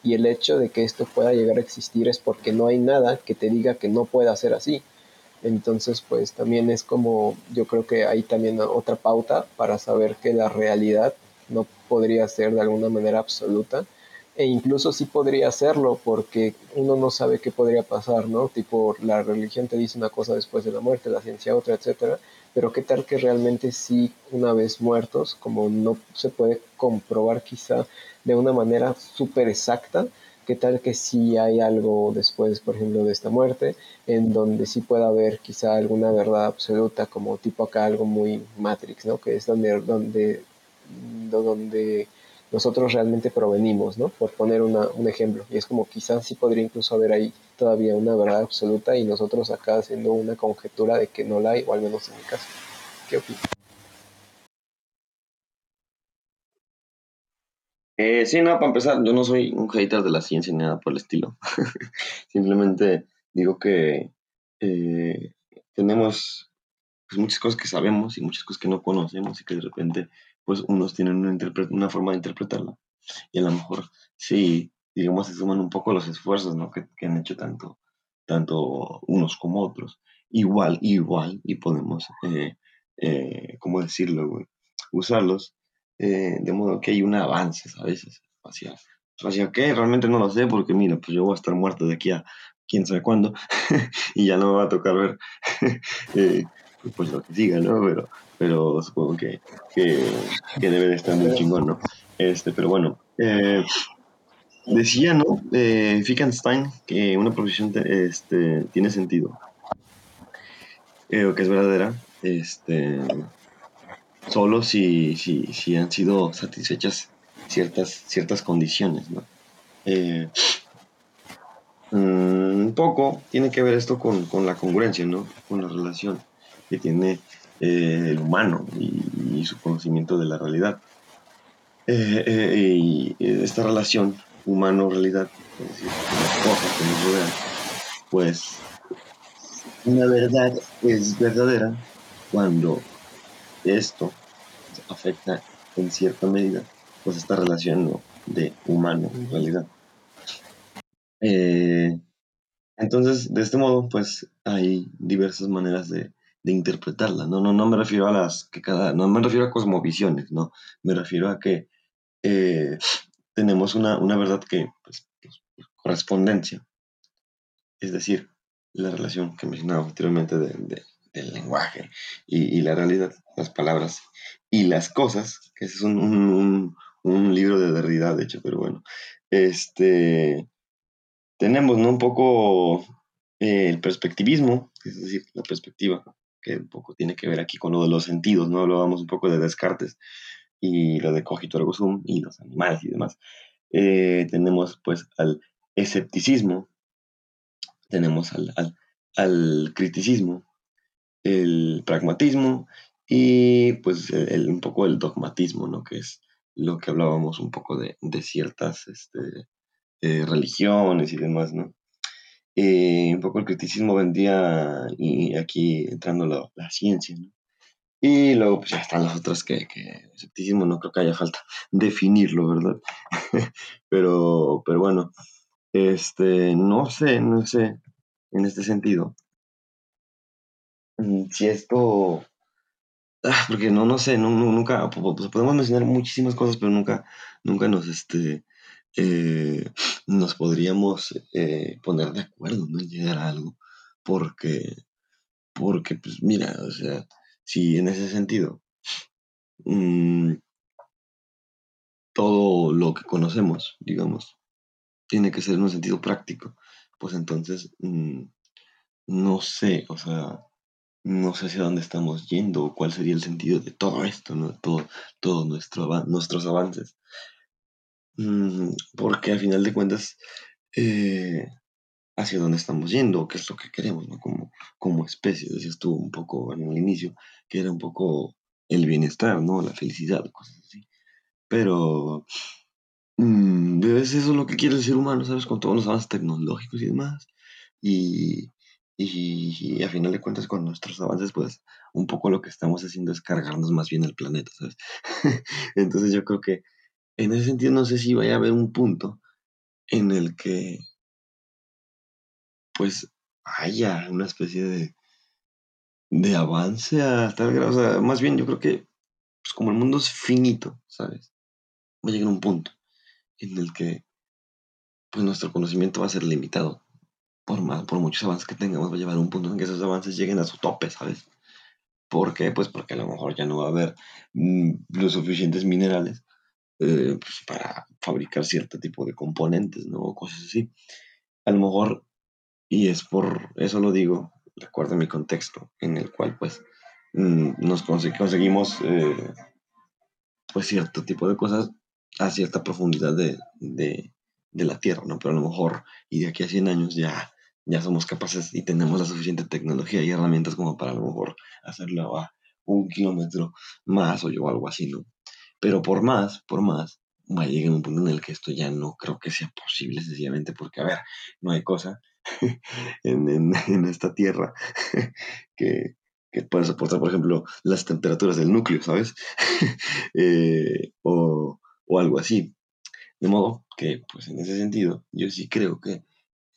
y el hecho de que esto pueda llegar a existir es porque no hay nada que te diga que no pueda ser así. Entonces, pues también es como, yo creo que hay también otra pauta para saber que la realidad no podría ser de alguna manera absoluta, e incluso sí podría serlo porque uno no sabe qué podría pasar, ¿no? Tipo, la religión te dice una cosa después de la muerte, la ciencia otra, etcétera, pero qué tal que realmente sí, una vez muertos, como no se puede comprobar quizá de una manera súper exacta, qué tal que sí hay algo después, por ejemplo, de esta muerte, en donde sí pueda haber quizá alguna verdad absoluta, como tipo acá algo muy Matrix, ¿no? Que es donde, donde, donde nosotros realmente provenimos, ¿no? Por poner un ejemplo. Y es como quizás sí podría incluso haber ahí todavía una verdad absoluta y nosotros acá haciendo una conjetura de que no la hay, o al menos en mi caso. ¿Qué opinas? Eh, sí, no, para empezar, yo no soy un hater de la ciencia ni nada por el estilo. Simplemente digo que eh, tenemos pues, muchas cosas que sabemos y muchas cosas que no conocemos y que de repente pues unos tienen una, una forma de interpretarla. Y a lo mejor sí, digamos, se suman un poco los esfuerzos ¿no? que, que han hecho tanto, tanto unos como otros. Igual, igual, y podemos, eh, eh, ¿cómo decirlo? Usarlos eh, de modo que hay un avance, ¿sabes? Hacia, hacia qué, realmente no lo sé, porque mira, pues yo voy a estar muerto de aquí a quién sabe cuándo, y ya no me va a tocar ver eh, pues lo que siga, ¿no? Pero, pero supongo que, que, debe de estar muy chingón, ¿no? Este, pero bueno, eh, decía, ¿no? Eh, que una profesión este, tiene sentido, o que es verdadera, este, solo si, si, si han sido satisfechas ciertas, ciertas condiciones, ¿no? Eh, mm, un poco tiene que ver esto con, con, la congruencia, ¿no? Con la relación que tiene eh, el humano y, su conocimiento de la realidad. Eh, y esta relación humano-realidad, es decir, las cosas que nos rodean, pues una verdad es verdadera cuando esto afecta en cierta medida pues esta relación de humano en realidad. Eh, entonces, de este modo, pues hay diversas maneras de, interpretarla. ¿no? No, no me refiero a las que cada, no me refiero a cosmovisiones, no, me refiero a que eh, tenemos una, verdad que, pues, pues, correspondencia, es decir, la relación que mencionaba anteriormente de, del lenguaje y, la realidad, las palabras y las cosas, que es un, libro de Derrida, de hecho, pero bueno, este, tenemos un poco eh, el perspectivismo, es decir, la perspectiva, que un poco tiene que ver aquí con lo de los sentidos, ¿no? Hablábamos un poco de Descartes y lo de cogito ergo sum y los animales y demás. Eh, tenemos pues al escepticismo, tenemos al, al criticismo, el pragmatismo y pues el, un poco el dogmatismo, ¿no? Que es lo que hablábamos un poco de, ciertas este, eh, religiones y demás, ¿no? Eh, un poco el criticismo vendía y aquí entrando la, la ciencia, ¿no? Y luego pues ya están las otras que, que, el escepticismo no creo que haya falta definirlo, ¿verdad? pero, pero bueno, este, no sé, no sé, en este sentido, si esto, ah, porque no, no sé, nunca, pues, podemos mencionar muchísimas cosas, pero nunca, nunca nos, este, eh, nos podríamos eh, poner de acuerdo, ¿no? En llegar a algo, porque, porque, pues mira, o sea, si en ese sentido, mm, todo lo que conocemos, digamos, tiene que ser en un sentido práctico, pues entonces, mm, no sé, o sea, no sé hacia dónde estamos yendo o cuál sería el sentido de todo esto, ¿no? Todo, todo nuestro, nuestros avances. Mm, porque a final de cuentas, eh, hacia dónde estamos yendo, qué es lo que queremos, ¿no? Como, como especie, decías tú un poco en el inicio, que era un poco el bienestar, ¿no? La felicidad, cosas así. Pero mm, es eso lo que quiere el ser humano, ¿sabes? Con todos los avances tecnológicos y demás. Y, a final de cuentas con nuestros avances, pues un poco lo que estamos haciendo es cargarnos más bien el planeta, ¿sabes? Entonces yo creo que en ese sentido no sé si vaya a haber un punto en el que pues haya una especie de, de avance a tal grado. O sea, más bien yo creo que pues como el mundo es finito, ¿sabes? Va a llegar un punto en el que pues nuestro conocimiento va a ser limitado. Por, más, por muchos avances que tengamos, va a llevar un punto en que esos avances lleguen a su tope, ¿sabes? ¿Por qué? Pues porque a lo mejor ya no va a haber mm, los suficientes minerales eh, pues, para fabricar cierto tipo de componentes, ¿no? O cosas así. A lo mejor, y es por eso lo digo, recuerda mi contexto, en el cual pues mm, nos conseguimos eh, pues cierto tipo de cosas a cierta profundidad de, de, de, la Tierra, ¿no? Pero a lo mejor, y de aquí a 100 años ya, ya somos capaces y tenemos la suficiente tecnología y herramientas como para a lo mejor hacerlo a un kilómetro más o yo algo así, ¿no? Pero por más, por más, va a llegar un punto en el que esto ya no creo que sea posible, sencillamente porque, a ver, no hay cosa en, en, en esta tierra que, que pueda soportar, por ejemplo, las temperaturas del núcleo, ¿sabes? eh, o, o, algo así. De modo que, pues en ese sentido, yo sí creo que,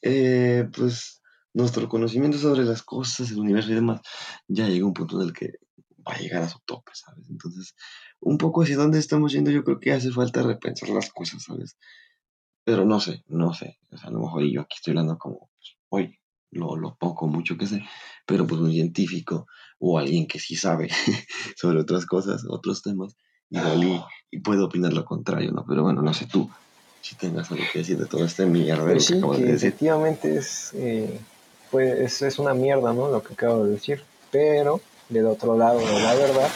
eh, pues, nuestro conocimiento sobre las cosas, el universo y demás, ya llega a un punto en el que va a llegar a su tope, ¿sabes? Entonces, un poco hacia dónde estamos yendo, yo creo que hace falta repensar las cosas, ¿sabes? Pero no sé, no sé. O sea, a lo mejor yo aquí estoy hablando como, pues, hoy, lo, lo, poco, mucho que sé, pero pues un científico o alguien que sí sabe sobre otras cosas, otros temas, igual y, y puede opinar lo contrario, ¿no? Pero bueno, no sé tú si tengas algo que decir de todo este mierda. Pues sí, que, que efectivamente es, eh, pues, es, es una mierda, ¿no? Lo que acabo de decir, pero del otro lado de la verdad,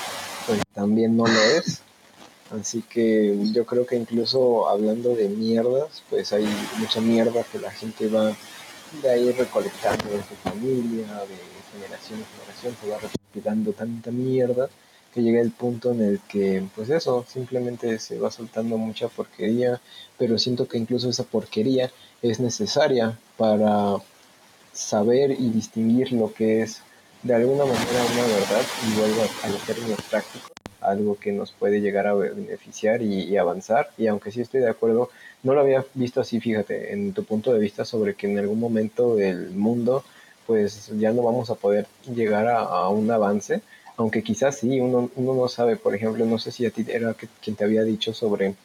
pues también no lo es. Así que yo creo que incluso hablando de mierdas, pues hay mucha mierda que la gente va de ahí recolectando de su familia, de generación en generación, se va recopilando tanta mierda que llega el punto en el que, pues eso, simplemente se va soltando mucha porquería, pero siento que incluso esa porquería es necesaria para saber y distinguir lo que es de alguna manera una verdad y vuelvo a los términos prácticos, algo que nos puede llegar a beneficiar y, avanzar. Y aunque sí estoy de acuerdo, no lo había visto así, fíjate, en tu punto de vista sobre que en algún momento del mundo pues ya no vamos a poder llegar a un avance, aunque quizás sí, uno, uno, no sabe, por ejemplo, no sé si a ti era que, quien te había dicho sobre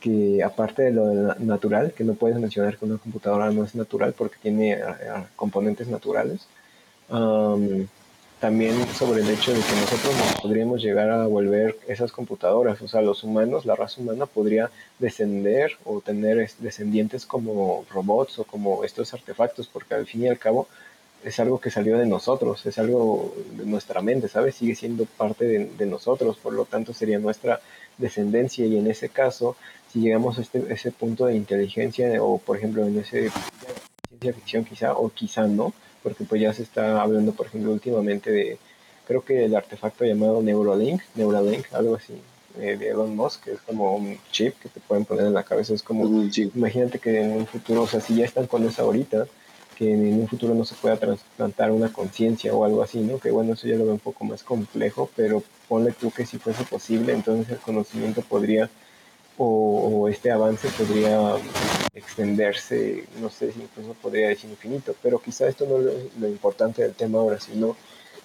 que aparte de lo natural, que no puedes mencionar que una computadora no es natural porque tiene componentes naturales, Um, también sobre el hecho de que nosotros nos podríamos llegar a volver esas computadoras, o sea, los humanos, la raza humana podría descender o tener descendientes como robots o como estos artefactos, porque al fin y al cabo es algo que salió de nosotros, es algo de nuestra mente, ¿sabes? Sigue siendo parte de, de nosotros, por lo tanto sería nuestra descendencia y en ese caso, si llegamos a este, ese punto de inteligencia o por ejemplo en ese ciencia ficción quizá o quizá no, porque pues ya se está hablando, por ejemplo, últimamente de, creo que el artefacto llamado Neuralink, Neuralink, algo así, eh, de Elon Musk, que es como un chip que te pueden poner en la cabeza, es como, -huh. imagínate que en un futuro, o sea, si ya están con eso ahorita, en un futuro no se pueda trasplantar una conciencia o algo así, ¿no? Que bueno, eso ya lo veo un poco más complejo, pero ponle tú que si fuese posible, entonces el conocimiento podría, o, este avance podría extenderse, no sé si incluso podría decir infinito, pero quizá esto no es lo importante del tema ahora, sino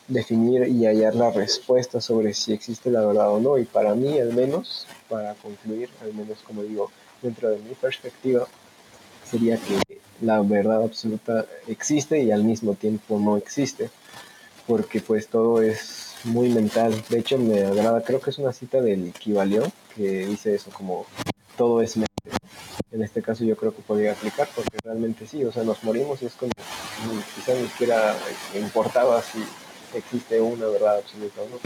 definir y hallar la respuesta sobre si existe la verdad o no. Y para mí, al menos, para concluir, al menos como digo, dentro de mi perspectiva, sería que la verdad absoluta existe y al mismo tiempo no existe, porque pues todo es muy mental. De hecho, me agrada, creo que es una cita del Kibalión que dice eso, como todo es mente en este caso yo creo que podría aplicar porque realmente sí, o sea, nos morimos y es como quizá ni siquiera importaba si existe una verdad absoluta, ¿no?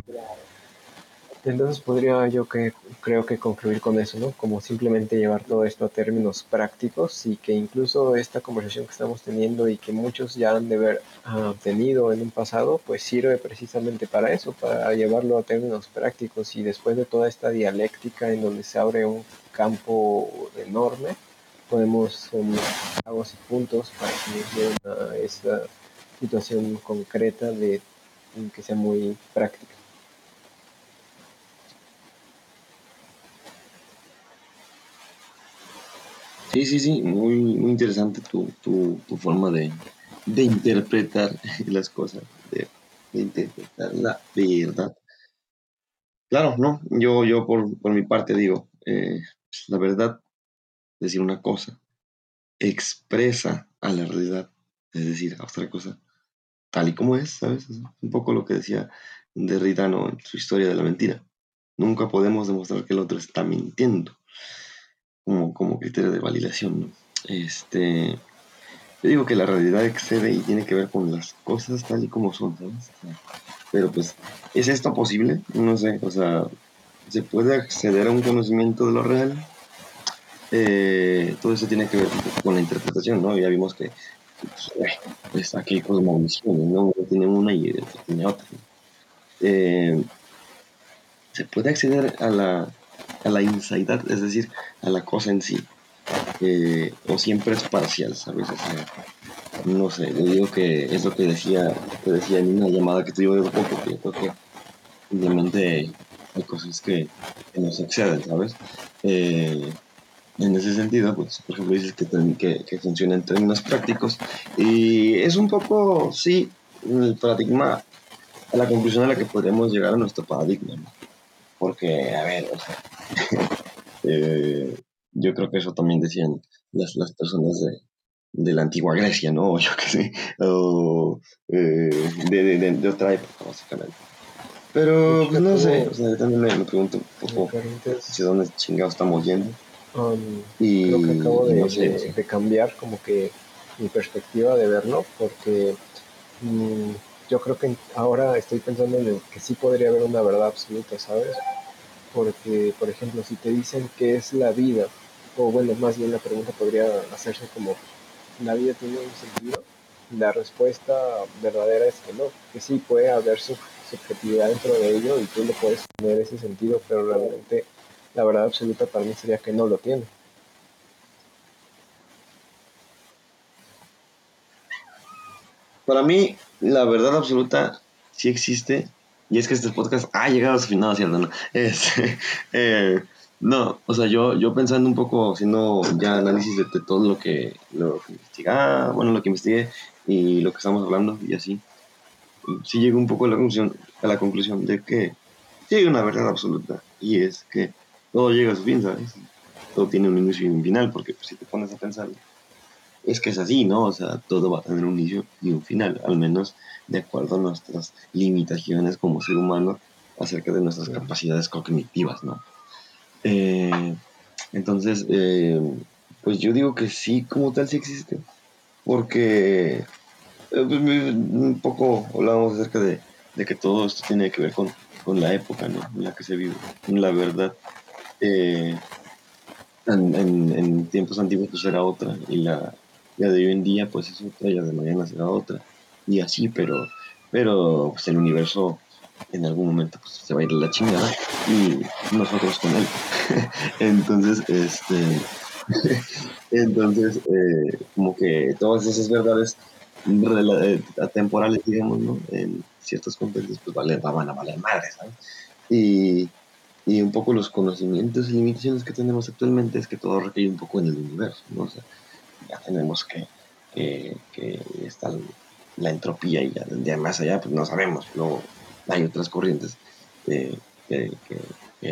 Entonces podría yo que creo que concluir con eso, ¿no? Como simplemente llevar todo esto a términos prácticos y que incluso esta conversación que estamos teniendo y que muchos ya han de haber ah, tenido en un pasado, pues sirve precisamente para eso, para llevarlo a términos prácticos y después de toda esta dialéctica en donde se abre un campo enorme, podemos um, y puntos para que esa situación concreta de que sea muy práctica. Sí, sí, sí, muy, muy interesante tu, tu, tu forma de, de, interpretar las cosas, de, interpretar la verdad. Claro, no, yo, yo por, por mi parte digo, eh, la verdad, decir una cosa, expresa a la realidad, es decir, a otra cosa, tal y como es, ¿sabes? un poco lo que decía Derrida ¿no? en su historia de la mentira. Nunca podemos demostrar que el otro está mintiendo como, como criterio de validación. ¿no? Este, yo digo que la realidad excede y tiene que ver con las cosas tal y como son. Pero pues, ¿es esto posible? No sé, o sea, ¿se puede acceder a un conocimiento de lo real? Eh, todo eso tiene que ver con la interpretación, ¿no? Ya vimos que pues, aquí hay cosmovisiones, ¿no? Uno tiene una y otro tiene otra. Eh, ¿Se puede acceder a la, a la insight, es decir, a la cosa en sí. Eh, o siempre es parcial, ¿sabes? no sé, yo digo que es lo que decía, que decía en una llamada que tuve de poco, que creo que simplemente hay cosas que, nos exceden, ¿sabes? Eh, en ese sentido, pues, por ejemplo, dices que, que, que, funciona en términos prácticos y es un poco, sí, el paradigma, la conclusión a la que podríamos llegar a nuestro paradigma, ¿no? Porque, a ver, o sea, eh, yo creo que eso también decían las, las personas de, de la antigua Grecia, ¿no? O yo qué sé, o eh, de, de, de, otra época, básicamente. Pero, pues no sé, o sea, también me, me pregunto un poco hacia dónde chingados estamos yendo. Um, y creo que acabo de, no sé, de, cambiar como que mi perspectiva de verlo, porque mmm, yo creo que ahora estoy pensando en que sí podría haber una verdad absoluta, ¿sabes? Porque, por ejemplo, si te dicen qué es la vida, o bueno, más bien la pregunta podría hacerse como, ¿la vida tiene un sentido? La respuesta verdadera es que no, que sí puede haber su subjetividad dentro de ello y tú le puedes poner ese sentido, pero realmente la verdad absoluta para mí sería que no lo tiene. Para mí, la verdad absoluta sí existe. Y es que este podcast ha llegado a su final, ¿cierto? No, eh, no o sea, yo, yo pensando un poco, haciendo ya análisis de, todo lo que, lo que investigaba, bueno, lo que investigué y lo que estamos hablando y así, sí llego un poco a la conclusión, a la conclusión de que sí hay una verdad absoluta y es que todo llega a su fin, ¿sabes? Todo tiene un inicio y un final, porque pues, si te pones a pensarlo, es que es así, ¿no? O sea, todo va a tener un inicio y un final, al menos de acuerdo a nuestras limitaciones como ser humano acerca de nuestras capacidades cognitivas, ¿no? Eh, entonces, eh, pues yo digo que sí, como tal, sí existe, porque eh, pues, un poco hablábamos acerca de, de, que todo esto tiene que ver con, con, la época, ¿no? En la que se vive, la verdad. En, en, en, tiempos antiguos pues era otra y la, ya de hoy en día pues es otra, ya de mañana será otra, y así, pero, pero pues el universo en algún momento pues, se va a ir a la chingada y nosotros con él. entonces, este, entonces, eh, como que todas esas verdades eh, atemporales, digamos, ¿no? En ciertos contextos, pues vale, van a valer madre, ¿sabes? Y, y un poco los conocimientos y limitaciones que tenemos actualmente es que todo recae un poco en el universo, ¿no? O sea, ya tenemos que, que, que está la entropía y ya, de más allá, pues no sabemos, no hay otras corrientes eh, que,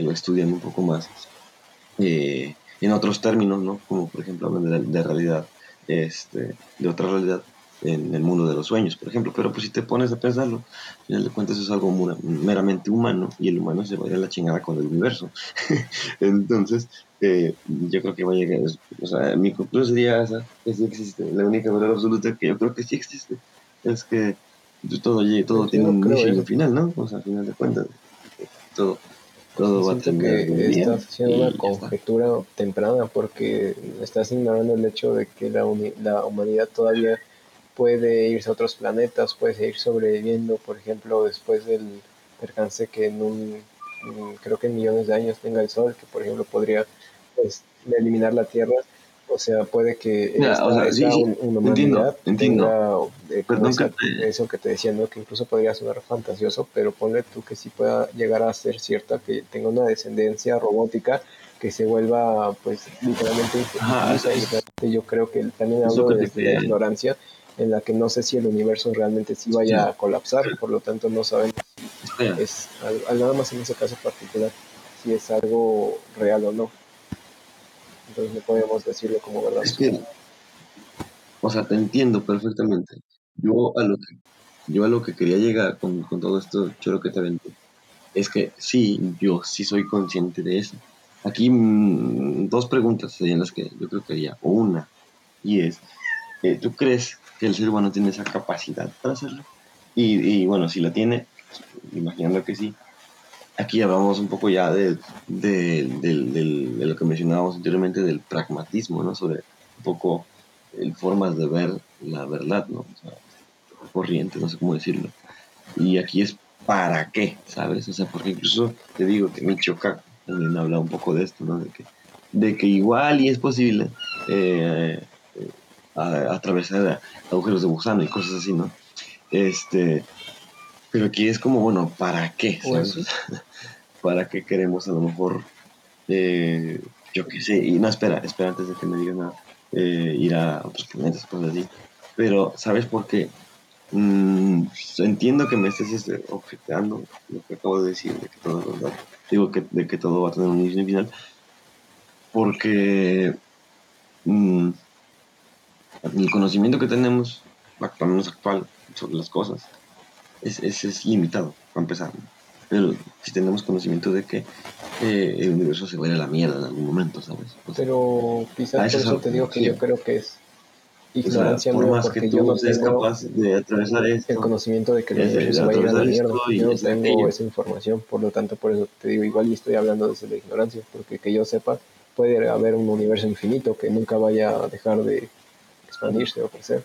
lo estudian un poco más eh, en otros términos, ¿no? Como por ejemplo de, de realidad, este, de otra realidad en el mundo de los sueños, por ejemplo. Pero pues si te pones a pensarlo, al final de cuentas es algo meramente humano y el humano se va a ir a la chingada con el universo. Entonces, eh, yo creo que va a llegar, o sea, mi conclusión sería esa, que sí existe. La única verdad absoluta que yo creo que sí existe es que todo, todo tiene un inicio y un final, ¿no? O sea, al final de cuentas, todo, todo va a tener que estás haciendo una conjetura temprana porque estás ignorando el hecho de que la, la humanidad todavía puede irse a otros planetas, puede seguir sobreviviendo, por ejemplo, después del percance que en un, creo que en millones de años tenga el Sol, que por ejemplo podría pues, eliminar la Tierra o sea, puede que una humanidad tenga eh, eso que te decía, ¿no? que incluso podría sonar fantasioso, pero ponle tú que sí pueda llegar a ser cierta, que tenga una descendencia robótica que se vuelva, pues, literalmente yo creo que también hablo de la ignorancia, en la que no sé si el universo realmente sí vaya a colapsar, por lo tanto no sabemos es, nada más en ese caso particular, si es algo real o no entonces no podemos decirlo como verdad. o sea, te entiendo perfectamente. Yo a lo que, yo a lo que quería llegar con, todo esto choro que te aventé, es que sí, yo sí soy consciente de eso. Aquí mm, dos preguntas serían las que yo creo que haría. Una, y es, eh, ¿tú crees que el ser humano tiene esa capacidad para hacerlo? Y, y bueno, si la tiene, imaginando que sí, aquí hablamos un poco ya de, lo que mencionábamos anteriormente del pragmatismo, ¿no? Sobre un poco el formas de ver la verdad, ¿no? O sea, corriente, no sé cómo decirlo. Y aquí es para qué, ¿sabes? O sea, porque incluso te digo que choca también habla un poco de esto, ¿no? De que, de que igual y es posible eh, atravesar agujeros de gusano y cosas así, ¿no? Este, pero aquí es como, bueno, ¿para qué? ¿sabes? ¿Para qué queremos a lo mejor, eh, yo qué sé, y no, espera, espera antes de que me digan nada, eh, ir a otros planetas, cosas así. Pero, ¿sabes por qué? Mm, entiendo que me estés este, objetando lo que acabo de decir, de que todo es verdad. Digo que, de que todo va a tener un inicio y final. Porque mm, el conocimiento que tenemos, al menos actual, sobre las cosas, es, es, limitado, para empezar. Pero si tenemos conocimiento de que eh, el universo se va a ir a la mierda en algún momento, ¿sabes? Pero quizás por eso te digo que yo creo que es ignorancia o sea, porque yo no tengo capaz de atravesar esto, el conocimiento de que el universo se va a ir a la mierda. Yo no tengo esa información, por lo tanto, por eso te digo, igual y estoy hablando desde la ignorancia, porque que yo sepa, puede haber un universo infinito que nunca vaya a dejar de expandirse o crecer.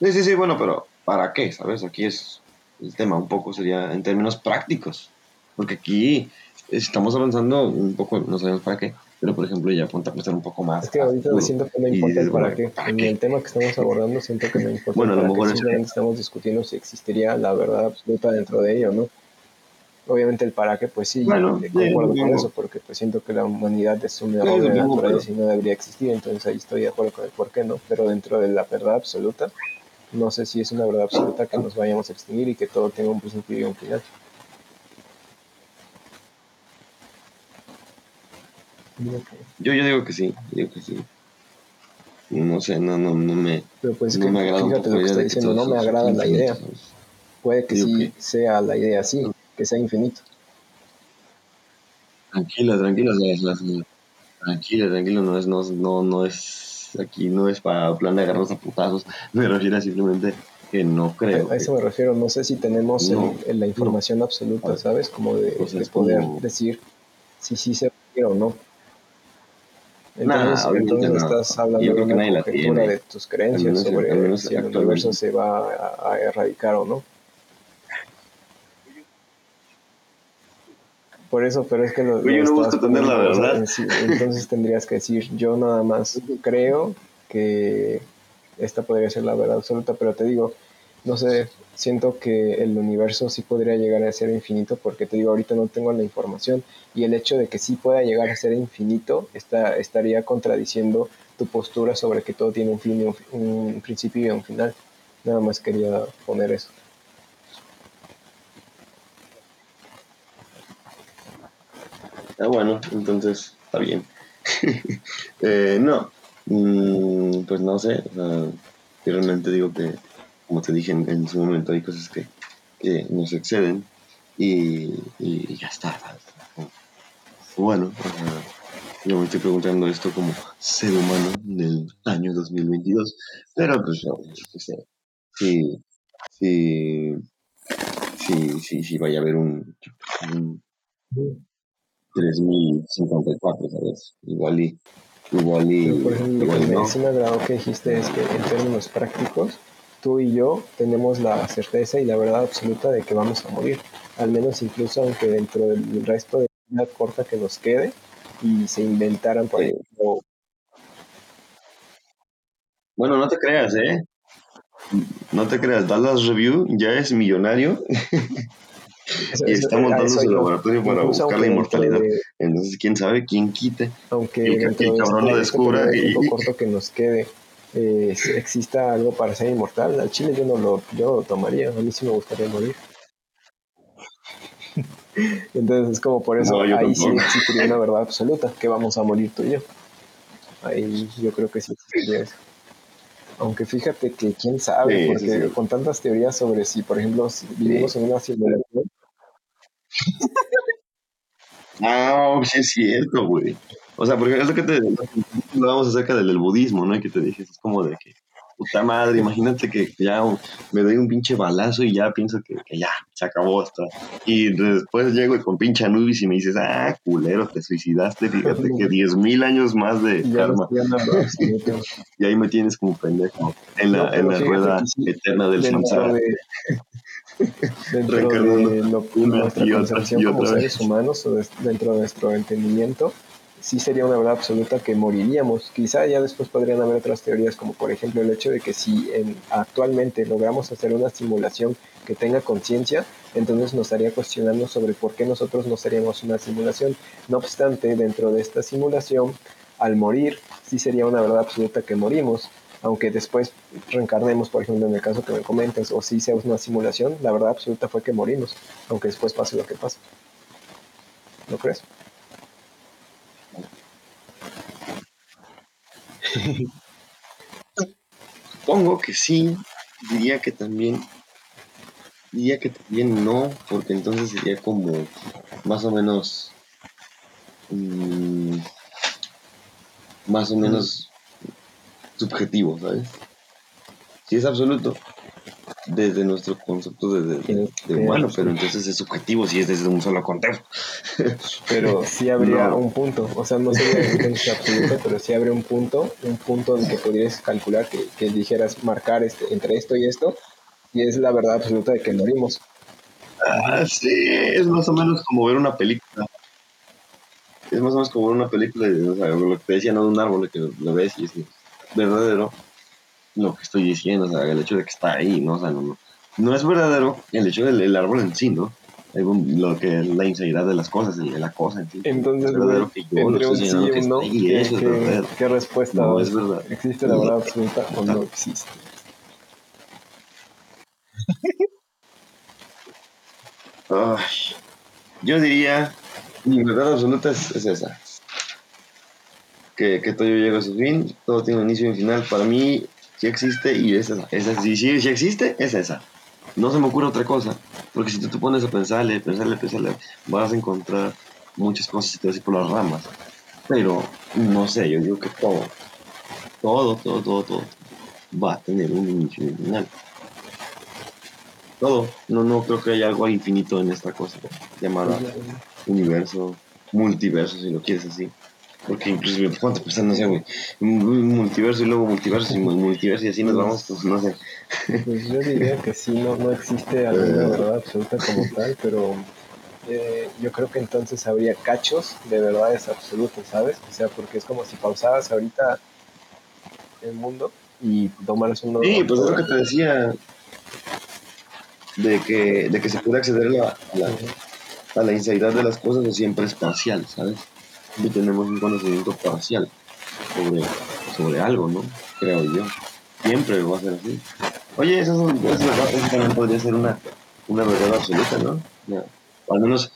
Sí, sí, sí, bueno, pero ¿para qué? ¿Sabes? Aquí es el tema, un poco sería en términos prácticos, porque aquí estamos avanzando un poco, no sabemos para qué, pero por ejemplo ya apunta a pensar un poco más. Es que ahorita me siento que no importa para qué. en el tema que estamos abordando siento que no importa bueno, a lo mejor qué. estamos discutiendo si existiría la verdad absoluta dentro de ello, ¿no? Obviamente el para qué, pues sí, bueno, yo concuerdo con eso, porque pues siento que la humanidad es un error de naturaleza y no debería existir, entonces ahí estoy de acuerdo con el por qué, ¿no? Pero dentro de la verdad absoluta, no sé si es una verdad absoluta que nos vayamos a extinguir y que todo tenga un principio y un final. Yo, yo digo que sí, digo que sí. No sé, no, no, no me. Pero pues no me agrada fíjate lo que estoy diciendo, no me agrada la idea. Puede que sí sea la idea así, que sea infinito. Tranquilo, tranquilo, tranquilo, tranquilo, no es, no, no, no es aquí no es para plan de agarrarnos a putazos, me refiero simplemente que no creo. A eso me refiero, no sé si tenemos la información absoluta, ¿sabes? Como de, poder decir si sí se puede o no. Entonces, entonces estás hablando de una conjetura de tus creencias sobre si el universo se va a erradicar o no. Por eso, pero es que lo, yo no busco tener la verdad. entonces tendrías que decir, yo nada más creo que esta podría ser la verdad absoluta, pero te digo, no sé, siento que el universo sí podría llegar a ser infinito, porque te digo, ahorita no tengo la información, y el hecho de que sí pueda llegar a ser infinito está, estaría contradiciendo tu postura sobre que todo tiene un, fin un principio y un final. Nada más quería poner eso. Ah, bueno, entonces está bien. Eh, no, mm, pues no sé. realmente digo que, como te dije en, su momento, hay cosas que, que nos exceden y, y, ya está. Bueno, Yo me estoy preguntando esto como ser humano del año 2022. Pero pues no, sí, sí, sí, sí, sí, vaya a haber un 3054, ¿sabes? Igual y, igual y, por ejemplo, lo que me, sí me agradó que dijiste es que en términos prácticos, tú y yo tenemos la certeza y la verdad absoluta de que vamos a morir. Al menos incluso aunque dentro del resto de la corta que nos quede y se inventaran, por ejemplo... Bueno, no te creas, ¿eh? No te creas, Dallas Review ya es millonario y está montando su laboratorio para buscar la inmortalidad. Entonces, quién sabe, quién quite. Aunque el, cabrón lo este descubra. y... corto que nos quede eh, exista algo para ser inmortal. Al chile yo no lo, yo lo tomaría, a mí sí me gustaría morir. Entonces es como por eso ahí sí existiría una verdad absoluta, que vamos a morir tú y yo. Ahí yo creo que sí existiría eso. Aunque fíjate que quién sabe, porque con tantas teorías sobre si, por ejemplo, si vivimos en una simulación. No, sí es cierto, güey. O sea, porque es lo que te hablábamos acerca del, budismo, ¿no? Y que te dije, es como de que, puta madre, imagínate que ya me doy un pinche balazo y ya pienso que, ya, se acabó esto. Y después llego con pinche Anubis y me dices, ah, culero, te suicidaste, fíjate que 10.000 años más de karma. y ahí me tienes como pendejo en la, en la rueda eterna del samsara. dentro de lo, nuestra concepción como seres humanos o dentro de nuestro entendimiento, sí sería una verdad absoluta que moriríamos. Quizá ya después podrían haber otras teorías, como por ejemplo el hecho de que si actualmente logramos hacer una simulación que tenga conciencia, entonces nos estaría cuestionando sobre por qué nosotros no seríamos una simulación. No obstante, dentro de esta simulación, al morir, sí sería una verdad absoluta que morimos. Aunque después reencarnemos, por ejemplo, en el caso que me comentes, o si sea una simulación, la verdad absoluta fue que morimos, aunque después pase lo que pase. ¿No crees? Supongo que sí, diría que también, diría que también no, porque entonces sería como más o menos, mm, más o menos subjetivo, ¿sabes? Si es absoluto, desde nuestro concepto de, humano, pero entonces es subjetivo si es desde un solo contexto. Pero sí habría un punto, o sea, no sería absoluto, pero sí habría un punto, un punto en que podrías calcular que, que dijeras marcar este, entre esto y esto, y es la verdad absoluta de que morimos. Ah, sí, es más o menos como ver una película. Es más o menos como ver una película, o sea, lo que te decía, no de un árbol, que lo ves y es verdadero lo que estoy diciendo, o sea, el hecho de que está ahí, ¿no? O sea, no, no es verdadero el hecho del árbol en sí, ¿no? Lo que es la inseguridad de las cosas, de la cosa en sí. Entonces, es verdadero que yo entre un sí y no, ¿qué, eso qué, es ¿qué respuesta no, es verdad. ¿Existe la verdad absoluta o no existe? Ay, yo diría, mi verdad absoluta es, es esa. Que, que todo llega a su fin, todo tiene un inicio y un final. Para mí, sí existe y es esa. esa sí existe, es esa. No se me ocurre otra cosa, porque si tú te pones a pensarle, pensarle, pensarle, vas a encontrar muchas cosas y te vas a ir por las ramas. Pero, no sé, yo digo que todo, todo, todo, todo, todo, va a tener un inicio y un final. Todo. No, no creo que haya algo infinito en esta cosa llamada universo, multiverso, si lo quieres así. Porque me pongo a no sé, güey, multiverso y luego multiverso y multiverso y así nos vamos, pues no sé. Pues yo diría que sí, no, no existe alguna verdad absoluta como tal, pero eh, yo creo que entonces habría cachos de verdades absolutas, ¿sabes? O sea, porque es como si pausaras ahorita el mundo y tomaras un Sí, pues es lo que te decía, de que, de que se puede acceder a la, a la, a la de las cosas o siempre es parcial, ¿sabes? Y tenemos un conocimiento parcial sobre, sobre algo, ¿no? Creo yo. Siempre va a ser así. Oye, eso, eso, también podría ser una, una verdad absoluta, ¿no? al menos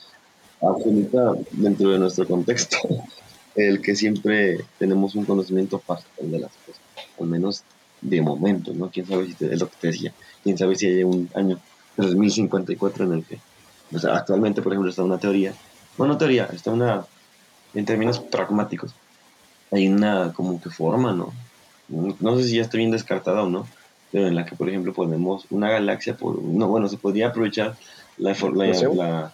absoluta dentro de nuestro contexto. El que siempre tenemos un conocimiento parcial de las cosas. Al menos de momento, ¿no? Quién sabe si es lo que te decía. Quién sabe si hay un año 3054 en el que. O sea, actualmente, por ejemplo, está una teoría. Bueno, teoría, está una en términos pragmáticos, hay una como que forma, ¿no? No sé si ya estoy bien descartada o no, pero en la que, por ejemplo, ponemos una galaxia, por, no, bueno, se podría aprovechar la, la,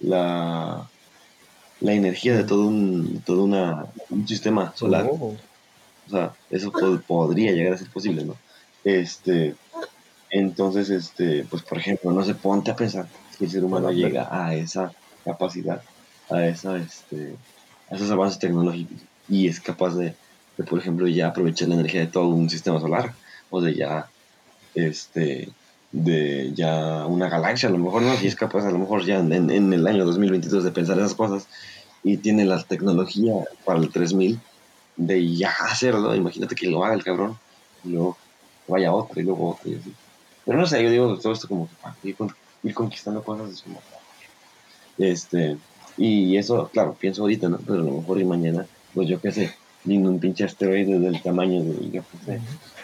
la, la, energía de todo un, todo una, un sistema solar. Oh. O sea, eso podría llegar a ser posible, ¿no? Este, entonces, este, pues por ejemplo, no se ponte a pensar que el ser humano llega a esa capacidad, a esa, este, a esos avances tecnológicos y es capaz de, de, por ejemplo, ya aprovechar la energía de todo un sistema solar o de ya, este, de ya una galaxia, a lo mejor no, si es capaz, a lo mejor ya en, en el año 2022 de pensar esas cosas y tiene la tecnología para el 3000 de ya hacerlo, imagínate que lo haga el cabrón y luego vaya otro y luego otro y así. Pero no sé, yo digo todo esto como que ir, conquistando cosas de su Este, y eso, claro, pienso ahorita, ¿no? Pero a lo mejor y mañana, pues yo qué sé, viendo un pinche asteroide del tamaño de,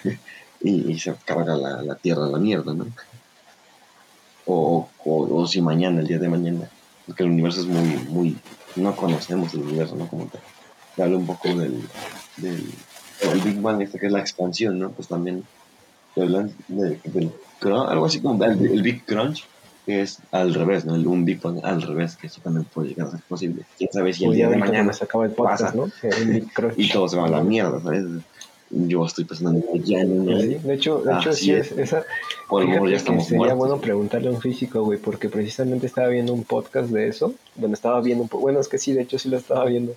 y, se carga la, la, Tierra a la mierda, ¿no? O, o, o, si mañana, el día de mañana, porque el universo es muy, muy, no conocemos el universo, ¿no? Como te, hablo un poco del, del el Big Bang, este que es la expansión, ¿no? Pues también te hablan de, del algo así como el, Big Crunch, que es al revés, ¿no? El, un Bang al revés, que eso también puede llegar a ser posible. Quién sabe si el día de mañana se acaba el podcast, pasa, ¿no? y todo se va a la mierda, ¿sabes? Yo estoy pensando ya en De hecho, de hecho sí es, esa. Por ya estamos sería bueno preguntarle a un físico, güey, porque precisamente estaba viendo un podcast de eso. Bueno, estaba viendo un Bueno, es que sí, de hecho sí lo estaba viendo.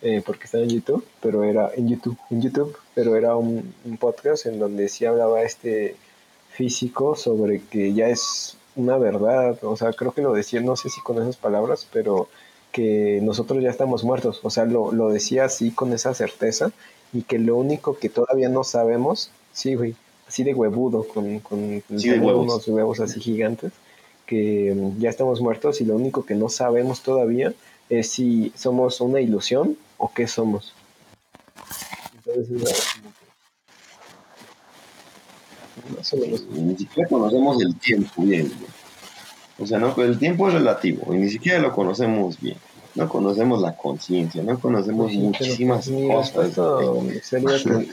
Eh, porque estaba en YouTube, pero era en YouTube, en YouTube, pero era un, un podcast en donde sí hablaba este físico sobre que ya es una verdad, o sea, creo que lo decía, no sé si con esas palabras, pero que nosotros ya estamos muertos, o sea, lo, lo decía así con esa certeza y que lo único que todavía no sabemos, sí, güey, así de huevudo, con, con unos huevos así gigantes, que mm, ya estamos muertos y lo único que no sabemos todavía es si somos una ilusión o qué somos. Entonces, ni siquiera conocemos el tiempo bien. O sea, ¿no? el tiempo es relativo y ni siquiera lo conocemos bien. No conocemos la conciencia, no conocemos muchísimas cosas. sería que,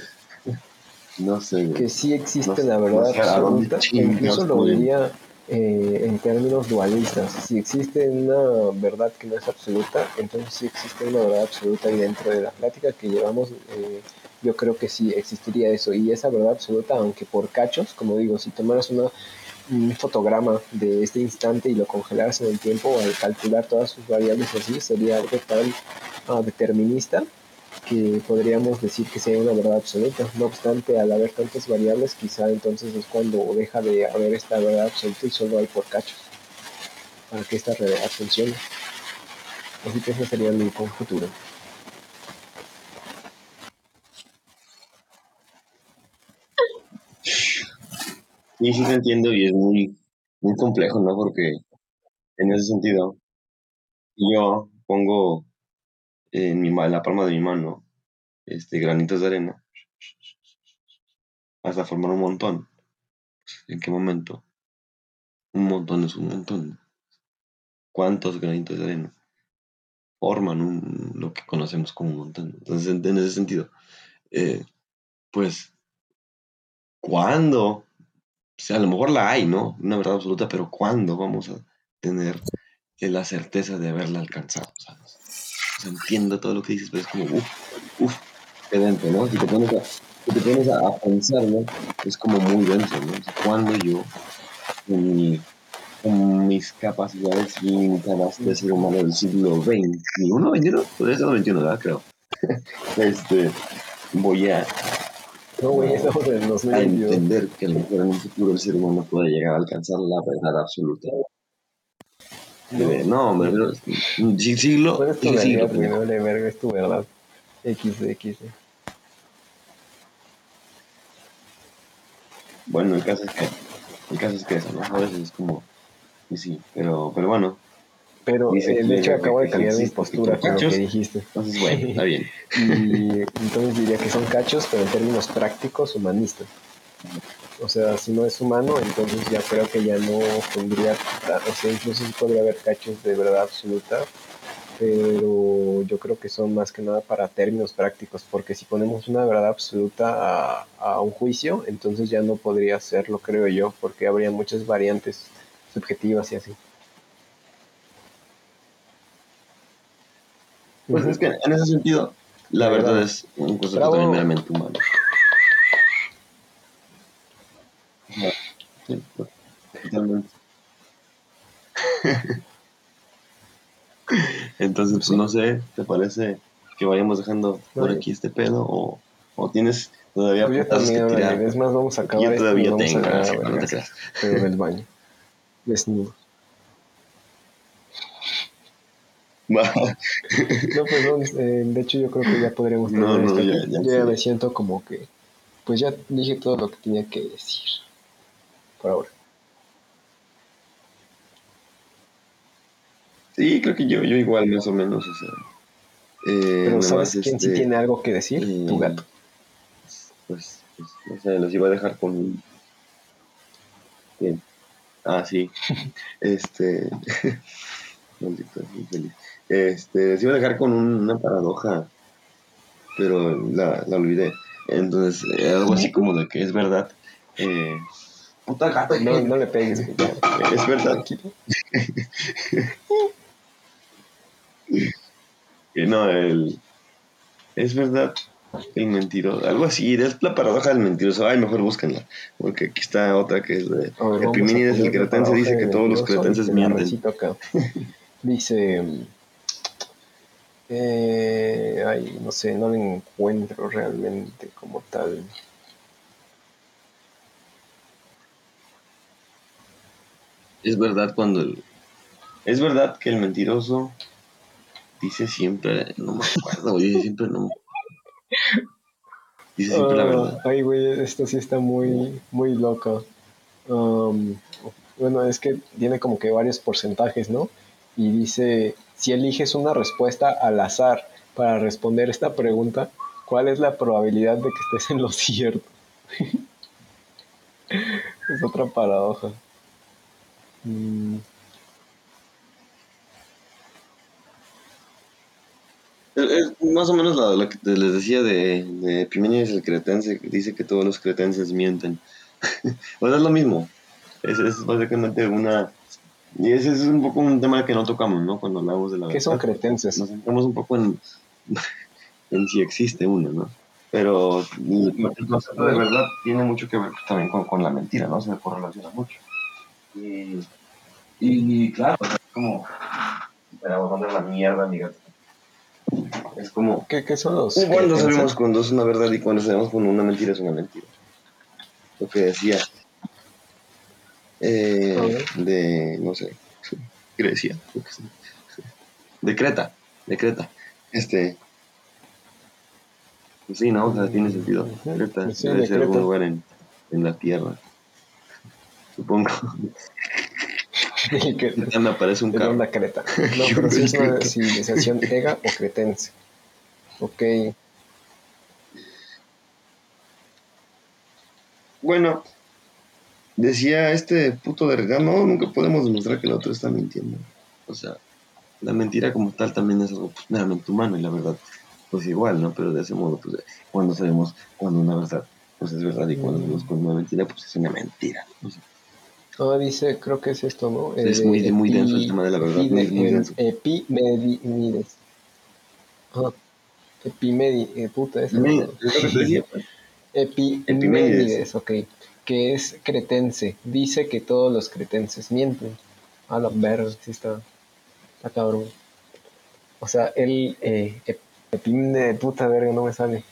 no sé. Que sí existe la verdad absoluta. Incluso lo diría eh, en términos dualistas. Si existe una verdad que no es absoluta, entonces sí existe una verdad absoluta y dentro de la plática que llevamos. Eh, yo creo que sí existiría eso. Y esa verdad absoluta, aunque por cachos, como digo, si tomaras una, un fotograma de este instante y lo congelaras en el tiempo, al calcular todas sus variables así, sería algo tan ah, determinista que podríamos decir que sea una verdad absoluta. No obstante, al haber tantas variables, quizá entonces es cuando deja de haber esta verdad absoluta y solo hay por cachos para que esta realidad funcione. Así que ese sería mi futuro. Sí, sí te entiendo y es muy, muy complejo, ¿no? Porque en ese sentido, yo pongo en, mi, en la palma de mi mano este, granitos de arena hasta formar un montón. ¿En qué momento? Un montón es un montón. ¿Cuántos granitos de arena forman un, lo que conocemos como un montón? Entonces, en, ese sentido, eh, pues, ¿cuándo a lo mejor la hay, ¿no? Una verdad absoluta, pero ¿cuándo vamos a tener la certeza de haberla alcanzado? ¿sabes? O sea, entiendo todo lo que dices, pero es como, uff, uff, qué dentro, ¿no? Si te pones a, si te pones a, pensar, ¿no? Es como muy denso, ¿no? O sea, ¿Cuándo yo, con, mi, con mis capacidades limitadas de ser humano del siglo XX, uno, XXI, podría ser el XXI, ¿verdad? Creo. este, voy a no, güey, estamos en los A entender que a lo mejor en un futuro el ser humano puede llegar a alcanzar la verdad absoluta. No, hombre, pero siglo. ¿Cuál es tu siglo, primero de verga? Es tu verdad. X, X. Bueno, el caso es que. El caso es que eso, ¿no? A veces es como. Y sí, pero, pero bueno, pero el eh, de hecho acabo de cambiar mi postura con lo que dijiste. Entonces, bueno, está bien. y entonces diría que son cachos, pero en términos prácticos, humanistas. O sea, si no es humano, entonces ya creo que ya no tendría, o sea, incluso sí podría haber cachos de verdad absoluta, pero yo creo que son más que nada para términos prácticos, porque si ponemos una verdad absoluta a, un juicio, entonces ya no podría serlo, creo yo, porque habría muchas variantes subjetivas y así. Pues es que en ese sentido, la, verdad, es un concepto también meramente humano. Sí, totalmente. Entonces, pues no sé, ¿te parece que vayamos dejando por aquí este pedo o, o tienes todavía pues también, que tirar? Es más, vamos a acabar Yo todavía tengo, no Pero en el baño, desnudo. no, pues eh, de hecho yo creo que ya podremos no, no, ya, ya, yo ya me siento como que, pues ya dije todo lo que tenía que decir, por ahora. Sí, creo que yo, yo igual, más o menos, o sea. Eh, Pero ¿sabes quién sí este, tiene algo que decir? tu eh, gato. Pues, pues, no sé, los iba a dejar con... Bien. Ah, sí. este... Maldito, feliz. Este, les iba a dejar con una paradoja, pero la, la olvidé. Entonces, eh, algo así como de que es verdad. Eh, Puta gato. No, no le pegues. Es verdad. no, el, es verdad, el mentiroso, algo así, es la paradoja del mentiroso, ay, mejor búsquenla, porque aquí está otra que es de Epimenides, el cretense, dice que todos los cretenses mienten. dice, eh, ay, no sé, no lo encuentro realmente como tal. Es verdad cuando el, es verdad que el mentiroso Dice siempre, no me acuerdo, dice siempre no. Dice siempre la verdad. Ah, ay, güey, esto sí está muy, muy loco. Um, bueno, es que tiene como que varios porcentajes, ¿no? Y dice, si eliges una respuesta al azar para responder esta pregunta, ¿cuál es la probabilidad de que estés en lo cierto? es otra paradoja. Mm. Es más o menos lo, que les decía de, de el cretense, dice que todos los cretenses mienten. pues es lo mismo. Es, es básicamente una... Y ese es un poco un tema que no tocamos, ¿no? Cuando hablamos de la ¿Qué son cretenses? Nos centramos un poco en, en si existe uno, ¿no? Pero el concepto de verdad tiene mucho que ver también con, con la mentira, ¿no? Se correlaciona mucho. Y, y claro, es como... Esperamos mandar la mierda, amigas. Es como. ¿Qué, qué son los.? Cuando sabemos cuando es una verdad y cuando sabemos cuando una mentira es una mentira. Lo que decía. Eh, de. No sé. ¿Qué decía? Decreta. Decreta. Este. Pues sí, ¿no? O sea, tiene sentido. Creta debe ser algún lugar en, en la tierra. Supongo. que me aparece un carro. una creta. No, pero sí es una civilización ega o cretense. Ok. Bueno, decía este puto de regalo, no, nunca podemos demostrar que el otro está mintiendo. O sea, la mentira como tal también es algo pues, meramente humano y la verdad, pues igual, ¿no? Pero de ese modo, pues cuando sabemos cuando una verdad, pues es verdad y cuando sabemos cuando una mentira, pues es una mentira. Ah, dice, creo que es esto, ¿no? Es muy, muy denso el tema de la verdad. muy, denso. Epimedides. Ah, epimedi, eh, puta, es. Epimedides, ok. Que es cretense. Dice que todos los cretenses mienten. A la verga, sí está. Está cabrón. O sea, él. Eh, epimede, puta verga, no me sale.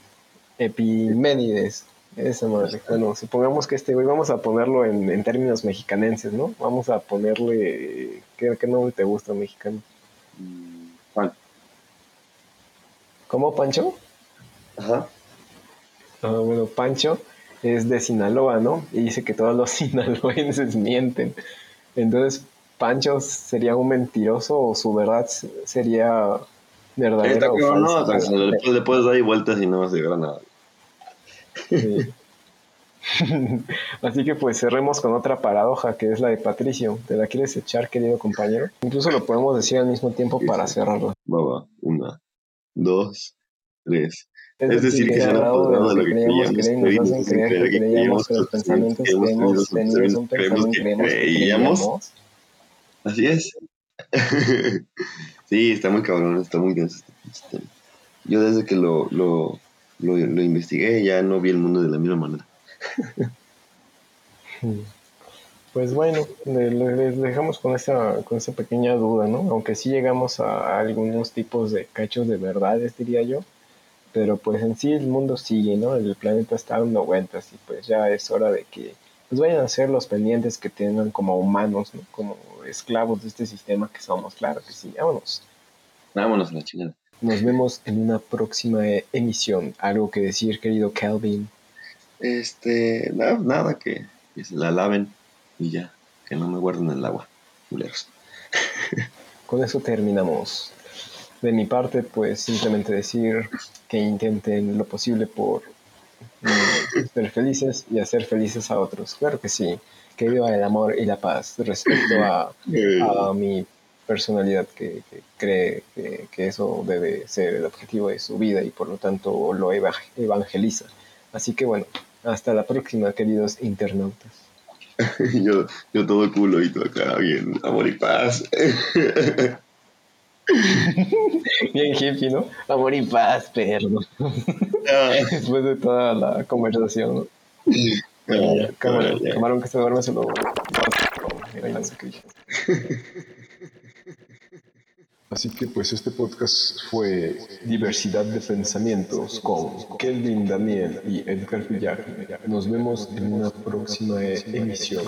Epimenides esa madre. Bueno, supongamos que este güey, vamos a ponerlo en, términos mexicanenses, ¿no? Vamos a ponerle. ¿Qué, qué nombre te gusta mexicano? Juan. ¿Cómo, Pancho? Ajá. Ah, bueno, Pancho es de Sinaloa, ¿no? Y dice que todos los sinaloenses mienten. Entonces, Pancho sería un mentiroso o su verdad sería verdadera. no, le, puedes dar vueltas y no vas a llegar a nada. Así que pues cerremos con otra paradoja que es la de Patricio. ¿Te la quieres echar, querido compañero? Incluso lo podemos decir al mismo tiempo para cerrarlo. Va, va. Una, dos, tres. Es, decir, que, se han apoderado de lo que creíamos, creímos, hacen creer que creíamos que los pensamientos que hemos tenido que creíamos. Así es. sí, está muy cabrón, está muy denso este Yo desde que lo, lo, lo, lo investigué ya no vi el mundo de la misma manera. Pues bueno, les dejamos con esa, con esa pequeña duda, ¿no? Aunque sí llegamos a algunos tipos de cachos de verdades, diría yo. Pero pues en sí el mundo sigue, ¿no? El planeta está dando vueltas y pues ya es hora de que pues vayan a ser los pendientes que tengan como humanos, ¿no? Como esclavos de este sistema que somos, claro que sí. Vámonos. Vámonos a la chingada. Nos vemos en una próxima emisión. ¿Algo que decir, querido Calvin? Este, nada, nada que, se la laven y ya, que no me guarden el agua, culeros. Con eso terminamos. De mi parte, pues simplemente decir que intenten lo posible por mm, ser felices y hacer felices a otros. Claro que sí, que viva el amor y la paz respecto a, a mi personalidad que, cree que, que, eso debe ser el objetivo de su vida y por lo tanto lo evangeliza. Así que bueno, hasta la próxima, queridos internautas. yo, yo todo culo y todo acá, bien, amor y paz. bien hippie, ¿no? Amor y paz, perro. Después de toda la conversación, ¿no? camarón, que se duerme se lo... Así que pues este podcast fue Diversidad de Pensamientos con Kelvin Daniel y Edgar Villar. Nos vemos en una próxima emisión.